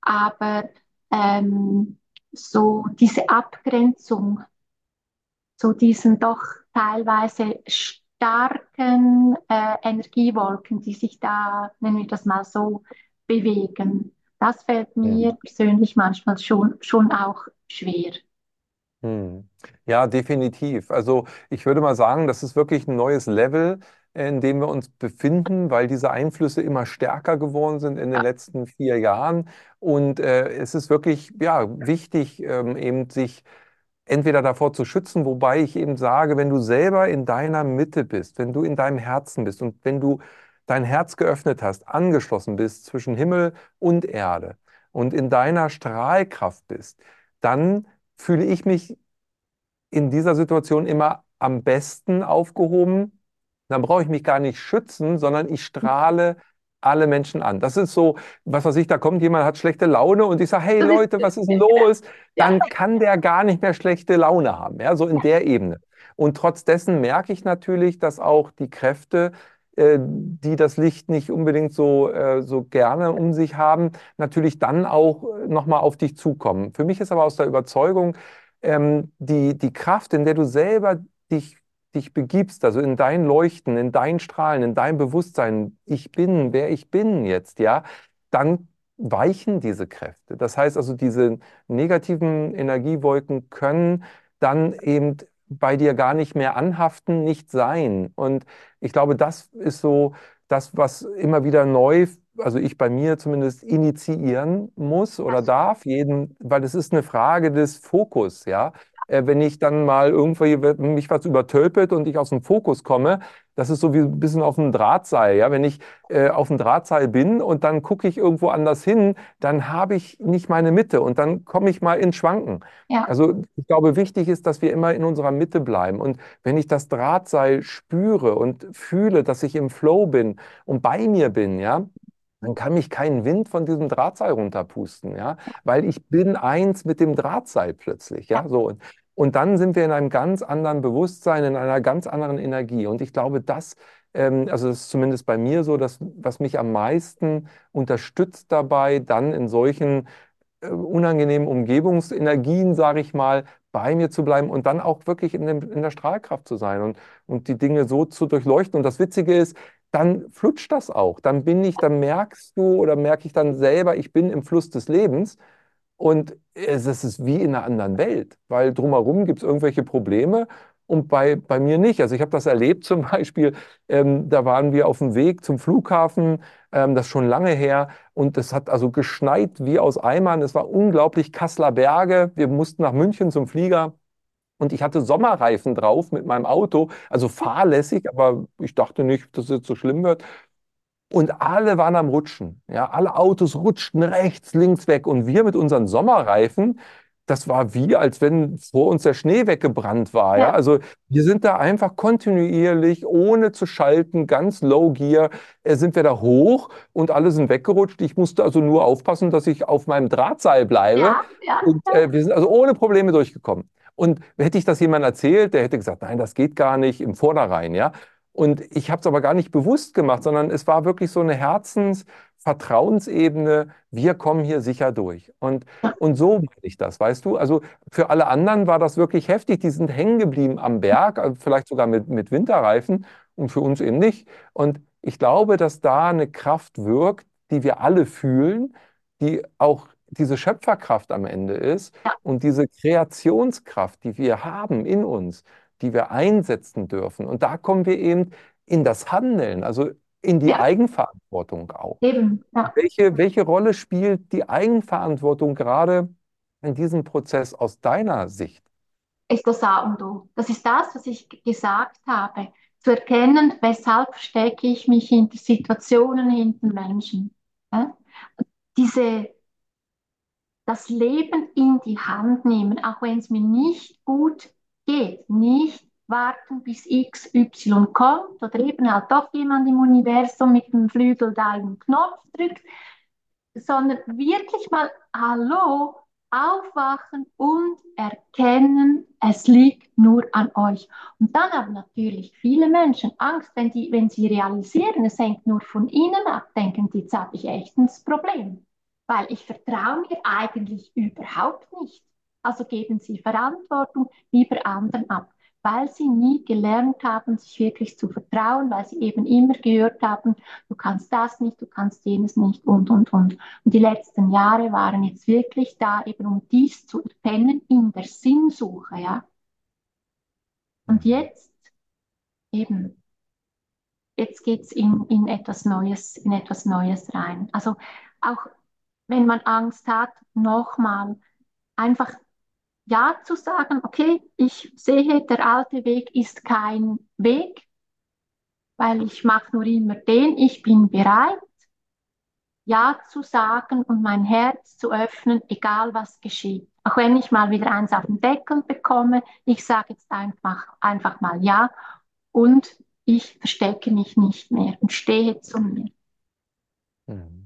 aber ähm, so diese Abgrenzung zu diesen doch teilweise starken äh, Energiewolken, die sich da, nennen wir das mal so, bewegen. Das fällt mir ja. persönlich manchmal schon, schon auch schwer. Hm. Ja, definitiv. Also ich würde mal sagen, das ist wirklich ein neues Level, in dem wir uns befinden, weil diese Einflüsse immer stärker geworden sind in den letzten vier Jahren. Und äh, es ist wirklich ja, wichtig, ähm, eben sich entweder davor zu schützen, wobei ich eben sage, wenn du selber in deiner Mitte bist, wenn du in deinem Herzen bist und wenn du dein Herz geöffnet hast, angeschlossen bist zwischen Himmel und Erde und in deiner Strahlkraft bist, dann fühle ich mich in dieser Situation immer am besten aufgehoben. Dann brauche ich mich gar nicht schützen, sondern ich strahle alle Menschen an. Das ist so, was weiß ich, da kommt jemand, hat schlechte Laune und ich sage, hey Leute, was ist denn (laughs) los? Dann kann der gar nicht mehr schlechte Laune haben, ja, so in der Ebene. Und trotz dessen merke ich natürlich, dass auch die Kräfte die das Licht nicht unbedingt so, äh, so gerne um sich haben, natürlich dann auch äh, nochmal auf dich zukommen. Für mich ist aber aus der Überzeugung, ähm, die, die Kraft, in der du selber dich, dich begibst, also in dein Leuchten, in dein Strahlen, in dein Bewusstsein, ich bin, wer ich bin jetzt, ja, dann weichen diese Kräfte. Das heißt also, diese negativen Energiewolken können dann eben bei dir gar nicht mehr anhaften, nicht sein. Und ich glaube, das ist so das, was immer wieder neu, also ich bei mir zumindest initiieren muss oder darf, jeden, weil es ist eine Frage des Fokus, ja äh, wenn ich dann mal irgendwie mich was übertölpelt und ich aus dem Fokus komme, das ist so wie ein bisschen auf einem Drahtseil. Ja? Wenn ich äh, auf dem Drahtseil bin und dann gucke ich irgendwo anders hin, dann habe ich nicht meine Mitte und dann komme ich mal ins Schwanken. Ja. Also ich glaube, wichtig ist, dass wir immer in unserer Mitte bleiben. Und wenn ich das Drahtseil spüre und fühle, dass ich im Flow bin und bei mir bin, ja, dann kann mich kein Wind von diesem Drahtseil runterpusten, ja, weil ich bin eins mit dem Drahtseil plötzlich, ja, so. Und und dann sind wir in einem ganz anderen Bewusstsein, in einer ganz anderen Energie. Und ich glaube, das, ähm, also das ist zumindest bei mir so, dass was mich am meisten unterstützt dabei, dann in solchen äh, unangenehmen Umgebungsenergien, sage ich mal, bei mir zu bleiben und dann auch wirklich in, dem, in der Strahlkraft zu sein und, und die Dinge so zu durchleuchten. Und das Witzige ist, dann flutscht das auch. Dann bin ich, dann merkst du oder merke ich dann selber, ich bin im Fluss des Lebens. Und es ist wie in einer anderen Welt, weil drumherum gibt es irgendwelche Probleme und bei, bei mir nicht. Also ich habe das erlebt (laughs) zum Beispiel, ähm, da waren wir auf dem Weg zum Flughafen, ähm, das ist schon lange her, und es hat also geschneit wie aus Eimern. Es war unglaublich Kasseler Berge. Wir mussten nach München zum Flieger. Und ich hatte Sommerreifen drauf mit meinem Auto, also fahrlässig, aber ich dachte nicht, dass es so schlimm wird. Und alle waren am Rutschen. Ja, alle Autos rutschten rechts, links weg. Und wir mit unseren Sommerreifen, das war wie, als wenn vor uns der Schnee weggebrannt war. Ja, also wir sind da einfach kontinuierlich, ohne zu schalten, ganz low gear, äh, sind wir da hoch und alle sind weggerutscht. Ich musste also nur aufpassen, dass ich auf meinem Drahtseil bleibe. Ja, ja. Und äh, wir sind also ohne Probleme durchgekommen. Und hätte ich das jemand erzählt, der hätte gesagt, nein, das geht gar nicht im Vornherein, ja. Und ich habe es aber gar nicht bewusst gemacht, sondern es war wirklich so eine Herzensvertrauensebene. Wir kommen hier sicher durch. Und, und so meine ich das, weißt du? Also für alle anderen war das wirklich heftig. Die sind hängen geblieben am Berg, also vielleicht sogar mit, mit Winterreifen. und für uns eben nicht. Und ich glaube, dass da eine Kraft wirkt, die wir alle fühlen, die auch diese Schöpferkraft am Ende ist und diese Kreationskraft, die wir haben in uns, die wir einsetzen dürfen. Und da kommen wir eben in das Handeln, also in die ja, Eigenverantwortung auch. eben. Ja. Welche, welche Rolle spielt die Eigenverantwortung gerade in diesem Prozess aus deiner Sicht? ist das A und O. Das ist das, was ich gesagt habe. Zu erkennen, weshalb verstecke ich mich hinter Situationen, hinter Menschen. Ja? Diese, das Leben in die Hand nehmen, auch wenn es mir nicht gut geht. Nicht warten, bis XY kommt oder eben halt doch jemand im Universum mit dem Flügel da einen Knopf drückt, sondern wirklich mal Hallo aufwachen und erkennen, es liegt nur an euch. Und dann haben natürlich viele Menschen Angst, wenn, die, wenn sie realisieren, es hängt nur von ihnen ab, denken, jetzt habe ich echt ein Problem, weil ich vertraue mir eigentlich überhaupt nicht. Also geben sie Verantwortung lieber anderen ab weil sie nie gelernt haben, sich wirklich zu vertrauen, weil sie eben immer gehört haben, du kannst das nicht, du kannst jenes nicht und, und, und. Und die letzten Jahre waren jetzt wirklich da, eben um dies zu erkennen in der Sinnsuche, ja. Und jetzt eben, jetzt geht's in, in etwas Neues, in etwas Neues rein. Also auch wenn man Angst hat, nochmal einfach ja zu sagen, okay, ich sehe, der alte Weg ist kein Weg, weil ich mache nur immer den, ich bin bereit, ja zu sagen und mein Herz zu öffnen, egal was geschieht. Auch wenn ich mal wieder eins auf den Deckel bekomme, ich sage jetzt einfach, einfach mal ja und ich verstecke mich nicht mehr und stehe zu mir. Mhm.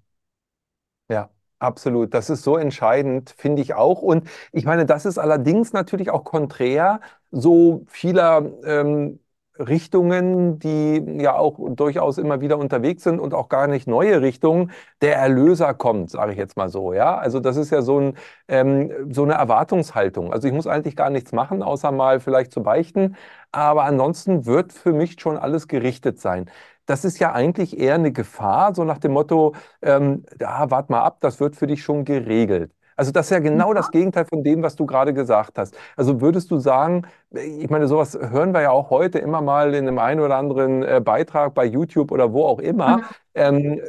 Absolut. Das ist so entscheidend, finde ich auch. Und ich meine, das ist allerdings natürlich auch konträr so vieler ähm, Richtungen, die ja auch durchaus immer wieder unterwegs sind und auch gar nicht neue Richtungen. Der Erlöser kommt, sage ich jetzt mal so. Ja, also das ist ja so, ein, ähm, so eine Erwartungshaltung. Also ich muss eigentlich gar nichts machen, außer mal vielleicht zu beichten. Aber ansonsten wird für mich schon alles gerichtet sein das ist ja eigentlich eher eine Gefahr, so nach dem Motto, ähm, ja, wart mal ab, das wird für dich schon geregelt. Also das ist ja genau das Gegenteil von dem, was du gerade gesagt hast. Also würdest du sagen, ich meine, sowas hören wir ja auch heute immer mal in einem einen oder anderen äh, Beitrag bei YouTube oder wo auch immer. Mhm. Ähm,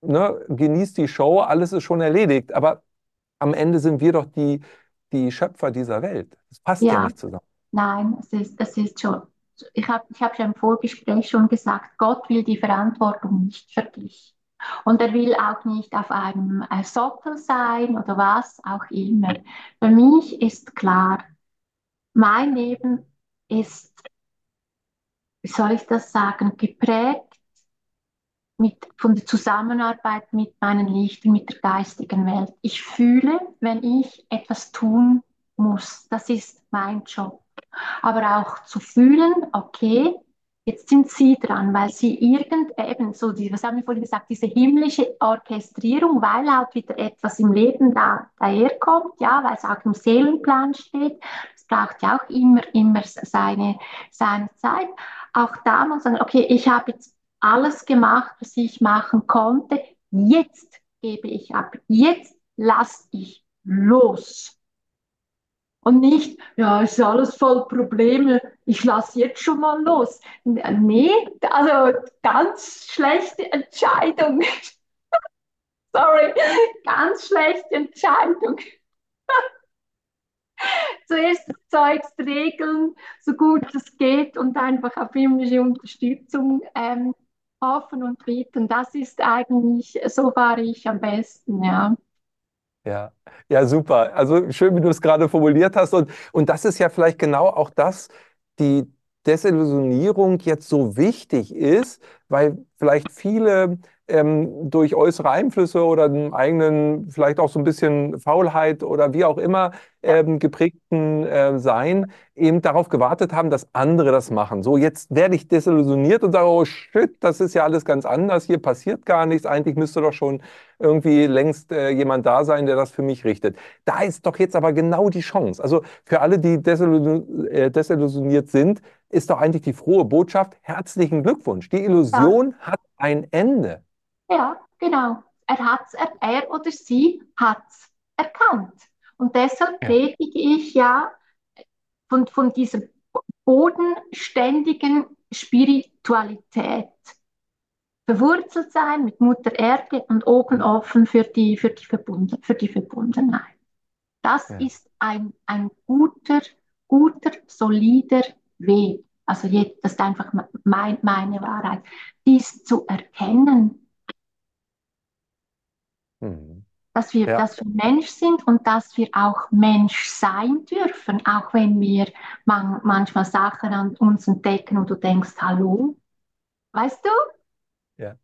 ne, genießt die Show, alles ist schon erledigt. Aber am Ende sind wir doch die, die Schöpfer dieser Welt. Das passt ja, ja nicht zusammen. Nein, es ist, es ist schon ich habe ich hab ja im Vorgespräch schon gesagt, Gott will die Verantwortung nicht für dich. Und er will auch nicht auf einem äh, Sockel sein oder was auch immer. Für mich ist klar, mein Leben ist, wie soll ich das sagen, geprägt mit, von der Zusammenarbeit mit meinen Lichtern, mit der geistigen Welt. Ich fühle, wenn ich etwas tun muss. Das ist mein Job aber auch zu fühlen, okay, jetzt sind sie dran, weil sie irgend eben so, die, was haben wir vorhin gesagt, diese himmlische Orchestrierung, weil halt wieder etwas im Leben da daherkommt, ja, weil es auch im Seelenplan steht. Es braucht ja auch immer, immer seine, seine Zeit. Auch da muss man sagen, okay, ich habe jetzt alles gemacht, was ich machen konnte. Jetzt gebe ich ab. Jetzt lasse ich los. Und nicht, ja, ist alles voll Probleme, ich lasse jetzt schon mal los. Nee, also ganz schlechte Entscheidung. (laughs) Sorry, ganz schlechte Entscheidung. (laughs) Zuerst das regeln, so gut es geht und einfach auf himmlische Unterstützung ähm, hoffen und beten. Das ist eigentlich, so fahre ich am besten, ja. Ja, ja, super. Also schön, wie du es gerade formuliert hast. Und, und das ist ja vielleicht genau auch das, die Desillusionierung jetzt so wichtig ist, weil vielleicht viele ähm, durch äußere Einflüsse oder einen eigenen, vielleicht auch so ein bisschen Faulheit oder wie auch immer ähm, geprägten äh, Sein eben darauf gewartet haben, dass andere das machen. So, jetzt werde ich desillusioniert und sage, oh shit, das ist ja alles ganz anders, hier passiert gar nichts, eigentlich müsste doch schon irgendwie längst äh, jemand da sein, der das für mich richtet. Da ist doch jetzt aber genau die Chance. Also für alle, die äh, desillusioniert sind, ist doch eigentlich die frohe Botschaft, herzlichen Glückwunsch. Die Illusion ja. hat ein Ende. Ja, genau. Er, hat's, er, er oder sie hat es erkannt. Und deshalb ja. predige ich ja von, von dieser bodenständigen Spiritualität. Verwurzelt sein mit Mutter Erde und oben offen für die, für die, Verbunden, für die Verbundenheit. Das ja. ist ein, ein guter, guter, solider Weg. Also das ist einfach mein, meine Wahrheit. Dies zu erkennen, mhm. dass, wir, ja. dass wir Mensch sind und dass wir auch Mensch sein dürfen, auch wenn wir man, manchmal Sachen an uns entdecken und du denkst, hallo, weißt du? Ja.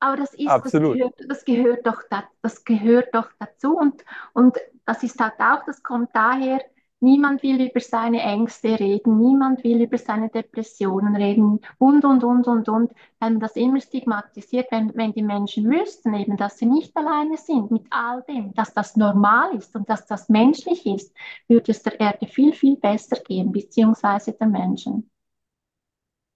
Aber das ist, Absolut. Das gehört, das gehört, doch, das gehört doch dazu und, und das ist halt auch, das kommt daher, Niemand will über seine Ängste reden, niemand will über seine Depressionen reden und, und, und, und, und. Wenn das immer stigmatisiert, wenn, wenn die Menschen wüssten eben, dass sie nicht alleine sind mit all dem, dass das normal ist und dass das menschlich ist, würde es der Erde viel, viel besser gehen, beziehungsweise den Menschen.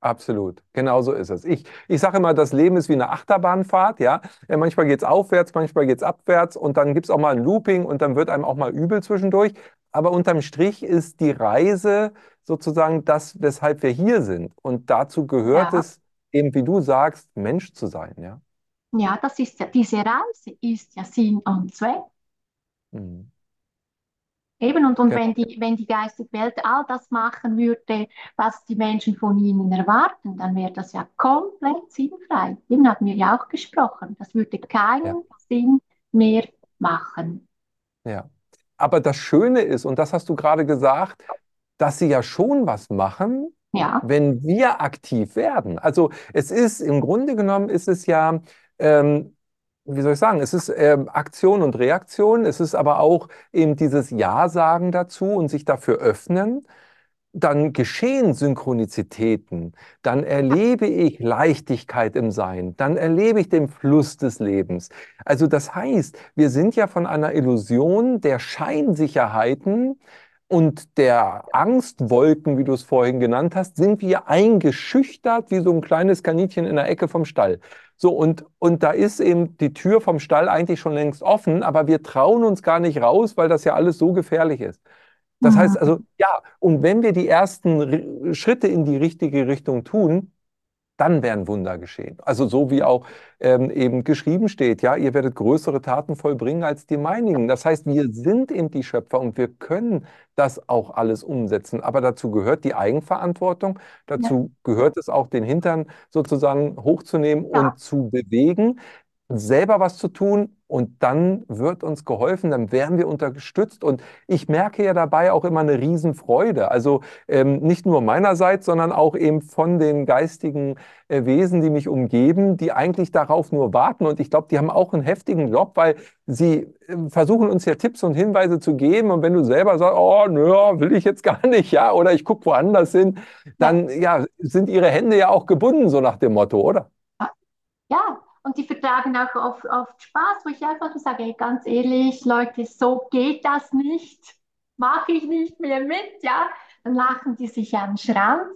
Absolut, genau so ist es. Ich, ich sage immer, das Leben ist wie eine Achterbahnfahrt, ja. ja manchmal geht es aufwärts, manchmal geht es abwärts und dann gibt es auch mal ein Looping und dann wird einem auch mal übel zwischendurch. Aber unterm Strich ist die Reise sozusagen das, weshalb wir hier sind. Und dazu gehört ja. es eben, wie du sagst, Mensch zu sein, ja. Ja, das ist ja, diese Reise ist ja Sinn und Zweck. Mhm. Eben, und, und ja. wenn, die, wenn die geistige Welt all das machen würde, was die Menschen von ihnen erwarten, dann wäre das ja komplett sinnfrei. Eben hatten wir ja auch gesprochen. Das würde keinen ja. Sinn mehr machen. Ja. Aber das Schöne ist, und das hast du gerade gesagt, dass sie ja schon was machen, ja. wenn wir aktiv werden. Also es ist im Grunde genommen ist es ja ähm, wie soll ich sagen, es ist äh, Aktion und Reaktion, es ist aber auch eben dieses Ja-Sagen dazu und sich dafür öffnen. Dann geschehen Synchronizitäten, dann erlebe ich Leichtigkeit im Sein, dann erlebe ich den Fluss des Lebens. Also das heißt, wir sind ja von einer Illusion der Scheinsicherheiten und der Angstwolken, wie du es vorhin genannt hast, sind wir eingeschüchtert wie so ein kleines Kaninchen in der Ecke vom Stall. So, und, und da ist eben die Tür vom Stall eigentlich schon längst offen, aber wir trauen uns gar nicht raus, weil das ja alles so gefährlich ist. Das mhm. heißt also, ja, und wenn wir die ersten Schritte in die richtige Richtung tun, dann werden Wunder geschehen. Also so wie auch ähm, eben geschrieben steht, ja, ihr werdet größere Taten vollbringen als die meinigen. Das heißt, wir sind eben die Schöpfer und wir können das auch alles umsetzen. Aber dazu gehört die Eigenverantwortung, dazu ja. gehört es auch, den Hintern sozusagen hochzunehmen ja. und zu bewegen selber was zu tun und dann wird uns geholfen, dann werden wir unterstützt. Und ich merke ja dabei auch immer eine Riesenfreude. Also ähm, nicht nur meinerseits, sondern auch eben von den geistigen äh, Wesen, die mich umgeben, die eigentlich darauf nur warten. Und ich glaube, die haben auch einen heftigen Job, weil sie äh, versuchen uns ja Tipps und Hinweise zu geben. Und wenn du selber sagst, oh, nö, will ich jetzt gar nicht, ja, oder ich gucke woanders hin, dann ja, sind ihre Hände ja auch gebunden, so nach dem Motto, oder? Ja, und die vertragen auch oft, oft Spaß, wo ich einfach nur sage, ey, ganz ehrlich, Leute, so geht das nicht, mache ich nicht mehr mit, ja. Dann lachen die sich an den Schranz.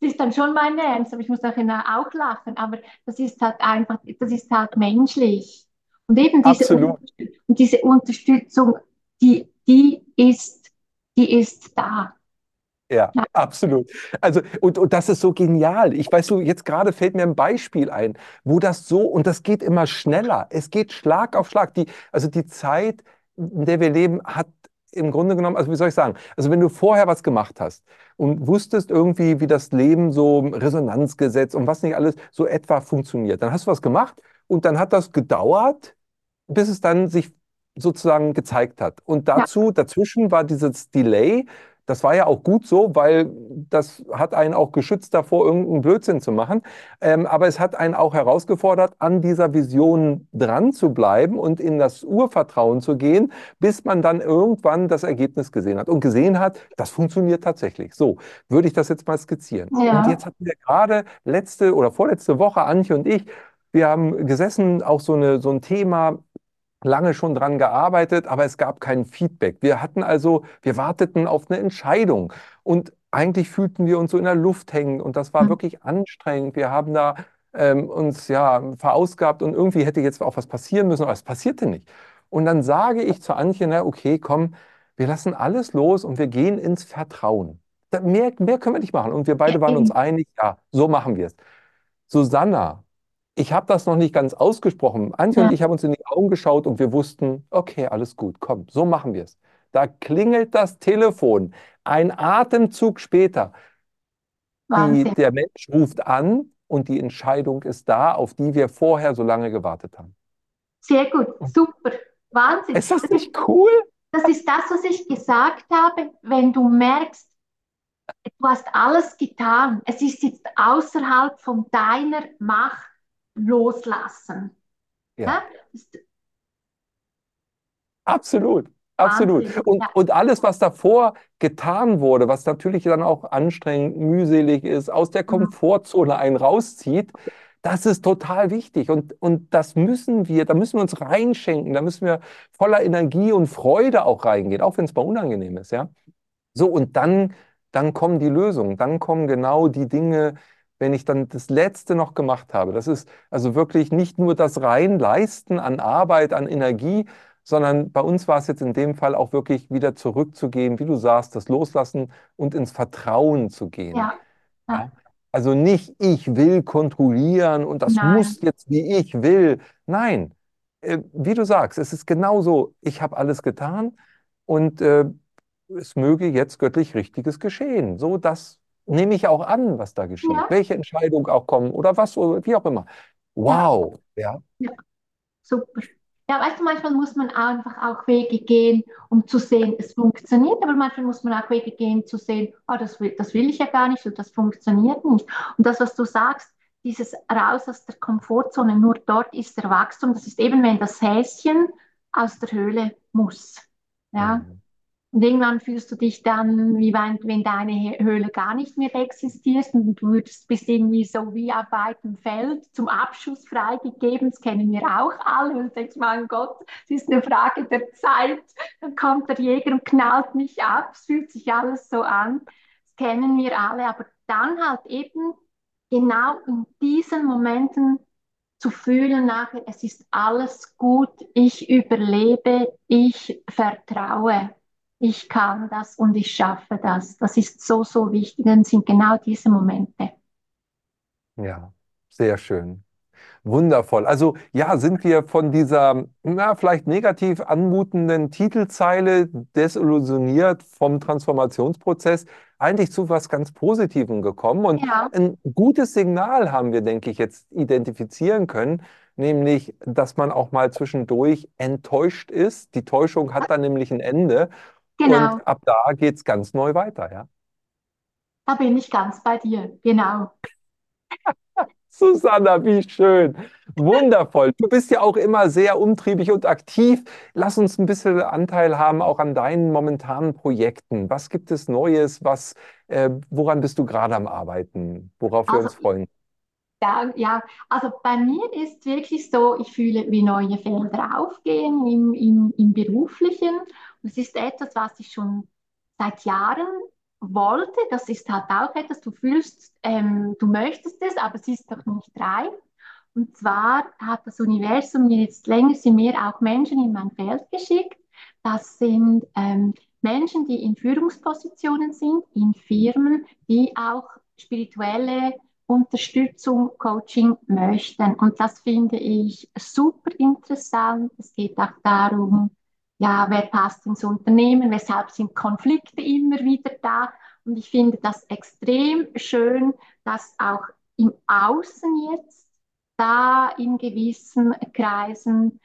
Das ist dann schon mein Ernst, aber ich muss auch immer auch lachen, aber das ist halt einfach, das ist halt menschlich. Und eben diese, und diese Unterstützung, die, die ist, die ist da. Ja, ja, absolut. Also, und, und das ist so genial. Ich weiß so, jetzt gerade fällt mir ein Beispiel ein, wo das so, und das geht immer schneller. Es geht Schlag auf Schlag. Die, also die Zeit, in der wir leben, hat im Grunde genommen, also wie soll ich sagen, also wenn du vorher was gemacht hast und wusstest irgendwie, wie das Leben so Resonanzgesetz und was nicht alles so etwa funktioniert, dann hast du was gemacht und dann hat das gedauert, bis es dann sich sozusagen gezeigt hat. Und dazu, ja. dazwischen war dieses Delay, das war ja auch gut so, weil das hat einen auch geschützt davor, irgendeinen Blödsinn zu machen. Ähm, aber es hat einen auch herausgefordert, an dieser Vision dran zu bleiben und in das Urvertrauen zu gehen, bis man dann irgendwann das Ergebnis gesehen hat und gesehen hat, das funktioniert tatsächlich. So würde ich das jetzt mal skizzieren. Ja. Und jetzt hatten wir gerade letzte oder vorletzte Woche, Antje und ich, wir haben gesessen, auch so, eine, so ein Thema, lange schon dran gearbeitet, aber es gab kein Feedback. Wir hatten also, wir warteten auf eine Entscheidung und eigentlich fühlten wir uns so in der Luft hängen und das war Mhm. wirklich anstrengend. Wir haben da ähm, uns ja verausgabt und irgendwie hätte jetzt auch was passieren müssen, aber es passierte nicht. Und dann sage ich zu Antje, na okay, komm, wir lassen alles los und wir gehen ins Vertrauen. Mehr, mehr können wir nicht machen. Und wir beide waren uns einig, ja, so machen wir es. Susanna, ich habe das noch nicht ganz ausgesprochen. Antje Ja. und ich haben uns in die Augen geschaut und wir wussten, okay, alles gut, komm, so machen wir es. Da klingelt das Telefon. Ein Atemzug später. Die, der Mensch ruft an und die Entscheidung ist da, auf die wir vorher so lange gewartet haben. Sehr gut, super, Wahnsinn. Ist das Das ist, nicht cool? das ist das, was ich gesagt habe, wenn du merkst, du hast alles getan, es ist jetzt außerhalb von deiner Macht loslassen. Ja, Ja? Absolut. Absolut. Wahnsinn. Und, Ja. und alles, was davor getan wurde, was natürlich dann auch anstrengend, mühselig ist, aus der Mhm. Komfortzone einen rauszieht, das ist total wichtig. Und, und das müssen wir, da müssen wir uns reinschenken, da müssen wir voller Energie und Freude auch reingehen, auch wenn es mal unangenehm ist, ja. So, und dann, dann kommen die Lösungen, dann kommen genau die Dinge, wenn ich dann das Letzte noch gemacht habe. Das ist also wirklich nicht nur das Reinleisten an Arbeit, an Energie, sondern bei uns war es jetzt in dem Fall auch wirklich wieder zurückzugehen, wie du sagst, das Loslassen und ins Vertrauen zu gehen. ja, ja? Also nicht, ich will kontrollieren und das nein, muss jetzt, wie ich will. Nein, äh, wie du sagst, es ist genauso, ich habe alles getan und äh, es möge jetzt göttlich Richtiges geschehen. So, das nehme ich auch an, was da geschieht. ja, Welche Entscheidung auch kommen oder was, wie auch immer. Wow, ja, ja, super. Ja, weißt du, manchmal muss man einfach auch Wege gehen, um zu sehen, es funktioniert, aber manchmal muss man auch Wege gehen, zu sehen, oh, das will, das will ich ja gar nicht und das funktioniert nicht. Und das, was du sagst, dieses raus aus der Komfortzone, nur dort ist der Wachstum, das ist eben, wenn das Häschen aus der Höhle muss. Ja, Mhm. Und irgendwann fühlst du dich dann, wie wenn, wenn deine Höhle gar nicht mehr existiert und du würdest, bist irgendwie so wie auf weitem Feld zum Abschuss freigegeben. Das kennen wir auch alle. Und denkst, mein Gott, es ist eine Frage der Zeit. Dann kommt der Jäger und knallt mich ab. Es fühlt sich alles so an. Das kennen wir alle. Aber dann halt eben genau in diesen Momenten zu fühlen nachher, es ist alles gut, ich überlebe, ich vertraue, ich kann das und ich schaffe das. Das ist so, so wichtig. Dann sind genau diese Momente. Ja, sehr schön. Wundervoll. Also ja, sind wir von dieser, na, vielleicht negativ anmutenden Titelzeile desillusioniert vom Transformationsprozess eigentlich zu was ganz Positivem gekommen. Und Ja, ein gutes Signal haben wir, denke ich, jetzt identifizieren können, nämlich, dass man auch mal zwischendurch enttäuscht ist. Die Täuschung hat dann nämlich ein Ende genau. und ab da geht es ganz neu weiter, ja. Da bin ich ganz bei dir. Genau. (laughs) Susanna, wie schön. Wundervoll. Du bist ja auch immer sehr umtriebig und aktiv. Lass uns ein bisschen Anteil haben auch an deinen momentanen Projekten. Was gibt es Neues? Was, äh, woran bist du gerade am Arbeiten? Worauf wir Also uns freuen? Ja, ja, also bei mir ist wirklich so, ich fühle, wie neue Felder aufgehen im, im, im Beruflichen. Es ist etwas, was ich schon seit Jahren wollte. Das ist halt auch etwas, du fühlst, ähm, du möchtest es, aber es ist noch nicht reif. Und zwar hat das Universum mir jetzt länger sie mir auch Menschen in mein Feld geschickt. Das sind ähm, Menschen, die in Führungspositionen sind, in Firmen, die auch spirituelle Unterstützung, Coaching möchten. Und das finde ich super interessant. Es geht auch darum, ja, wer passt ins Unternehmen, weshalb sind Konflikte immer wieder da. Und ich finde das extrem schön, dass auch im Außen jetzt da in gewissen Kreisen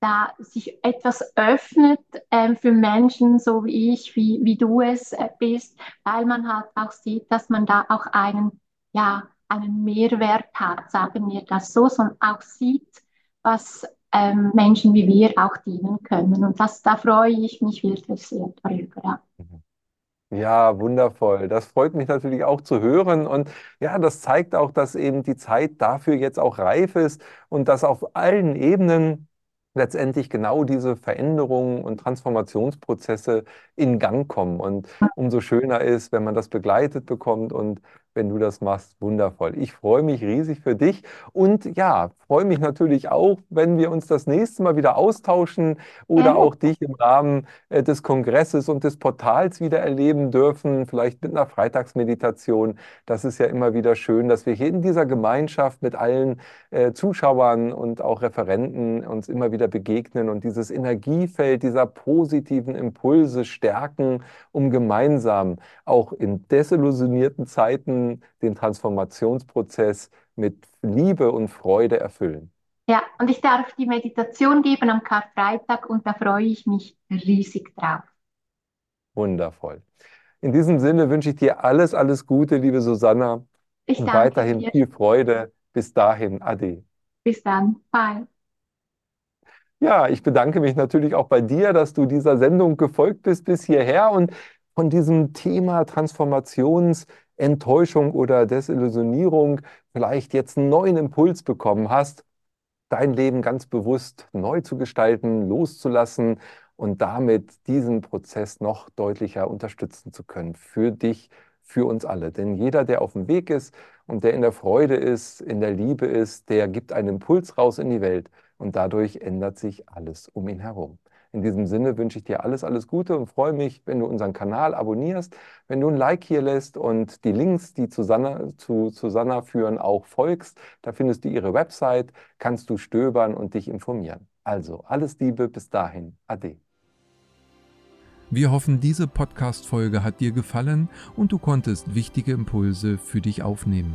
da sich etwas öffnet ähm, für Menschen, so wie ich, wie, wie du es äh, bist, weil man halt auch sieht, dass man da auch einen, ja, einen Mehrwert hat, sagen wir das so, sondern auch sieht, was ähm, Menschen wie wir auch dienen können. Und das, da freue ich mich wirklich sehr darüber. Ja. Mhm. Ja, wundervoll. Das freut mich natürlich auch zu hören. Und ja, das zeigt auch, dass eben die Zeit dafür jetzt auch reif ist und dass auf allen Ebenen letztendlich genau diese Veränderungen und Transformationsprozesse in Gang kommen. Und umso schöner ist, wenn man das begleitet bekommt und wenn du das machst, wundervoll. Ich freue mich riesig für dich und ja, freue mich natürlich auch, wenn wir uns das nächste Mal wieder austauschen oder auch dich im Rahmen äh, des Kongresses und des Portals wieder erleben dürfen, vielleicht mit einer Freitagsmeditation. Das ist ja immer wieder schön, dass wir hier in dieser Gemeinschaft mit allen äh, Zuschauern und auch Referenten uns immer wieder begegnen und dieses Energiefeld dieser positiven Impulse stärken, um gemeinsam auch in desillusionierten Zeiten den Transformationsprozess mit Liebe und Freude erfüllen. Ja, und ich darf die Meditation geben am Karfreitag und da freue ich mich riesig drauf. Wundervoll. In diesem Sinne wünsche ich dir alles, alles Gute, liebe Susanna. Ich und weiterhin dir. viel Freude. Bis dahin, Ade. Bis dann. Bye. Ja, ich bedanke mich natürlich auch bei dir, dass du dieser Sendung gefolgt bist bis hierher und von diesem Thema Transformations- Enttäuschung oder Desillusionierung vielleicht jetzt einen neuen Impuls bekommen hast, dein Leben ganz bewusst neu zu gestalten, loszulassen und damit diesen Prozess noch deutlicher unterstützen zu können für dich, für uns alle. Denn jeder, der auf dem Weg ist und der in der Freude ist, in der Liebe ist, der gibt einen Impuls raus in die Welt und dadurch ändert sich alles um ihn herum. In diesem Sinne wünsche ich dir alles, alles Gute und freue mich, wenn du unseren Kanal abonnierst, wenn du ein Like hier lässt und die Links, die zu Susanna, zu Susanna führen, auch folgst. Da findest du ihre Website, kannst du stöbern und dich informieren. Also, alles Liebe, bis dahin. Ade. Wir hoffen, diese Podcast-Folge hat dir gefallen und du konntest wichtige Impulse für dich aufnehmen.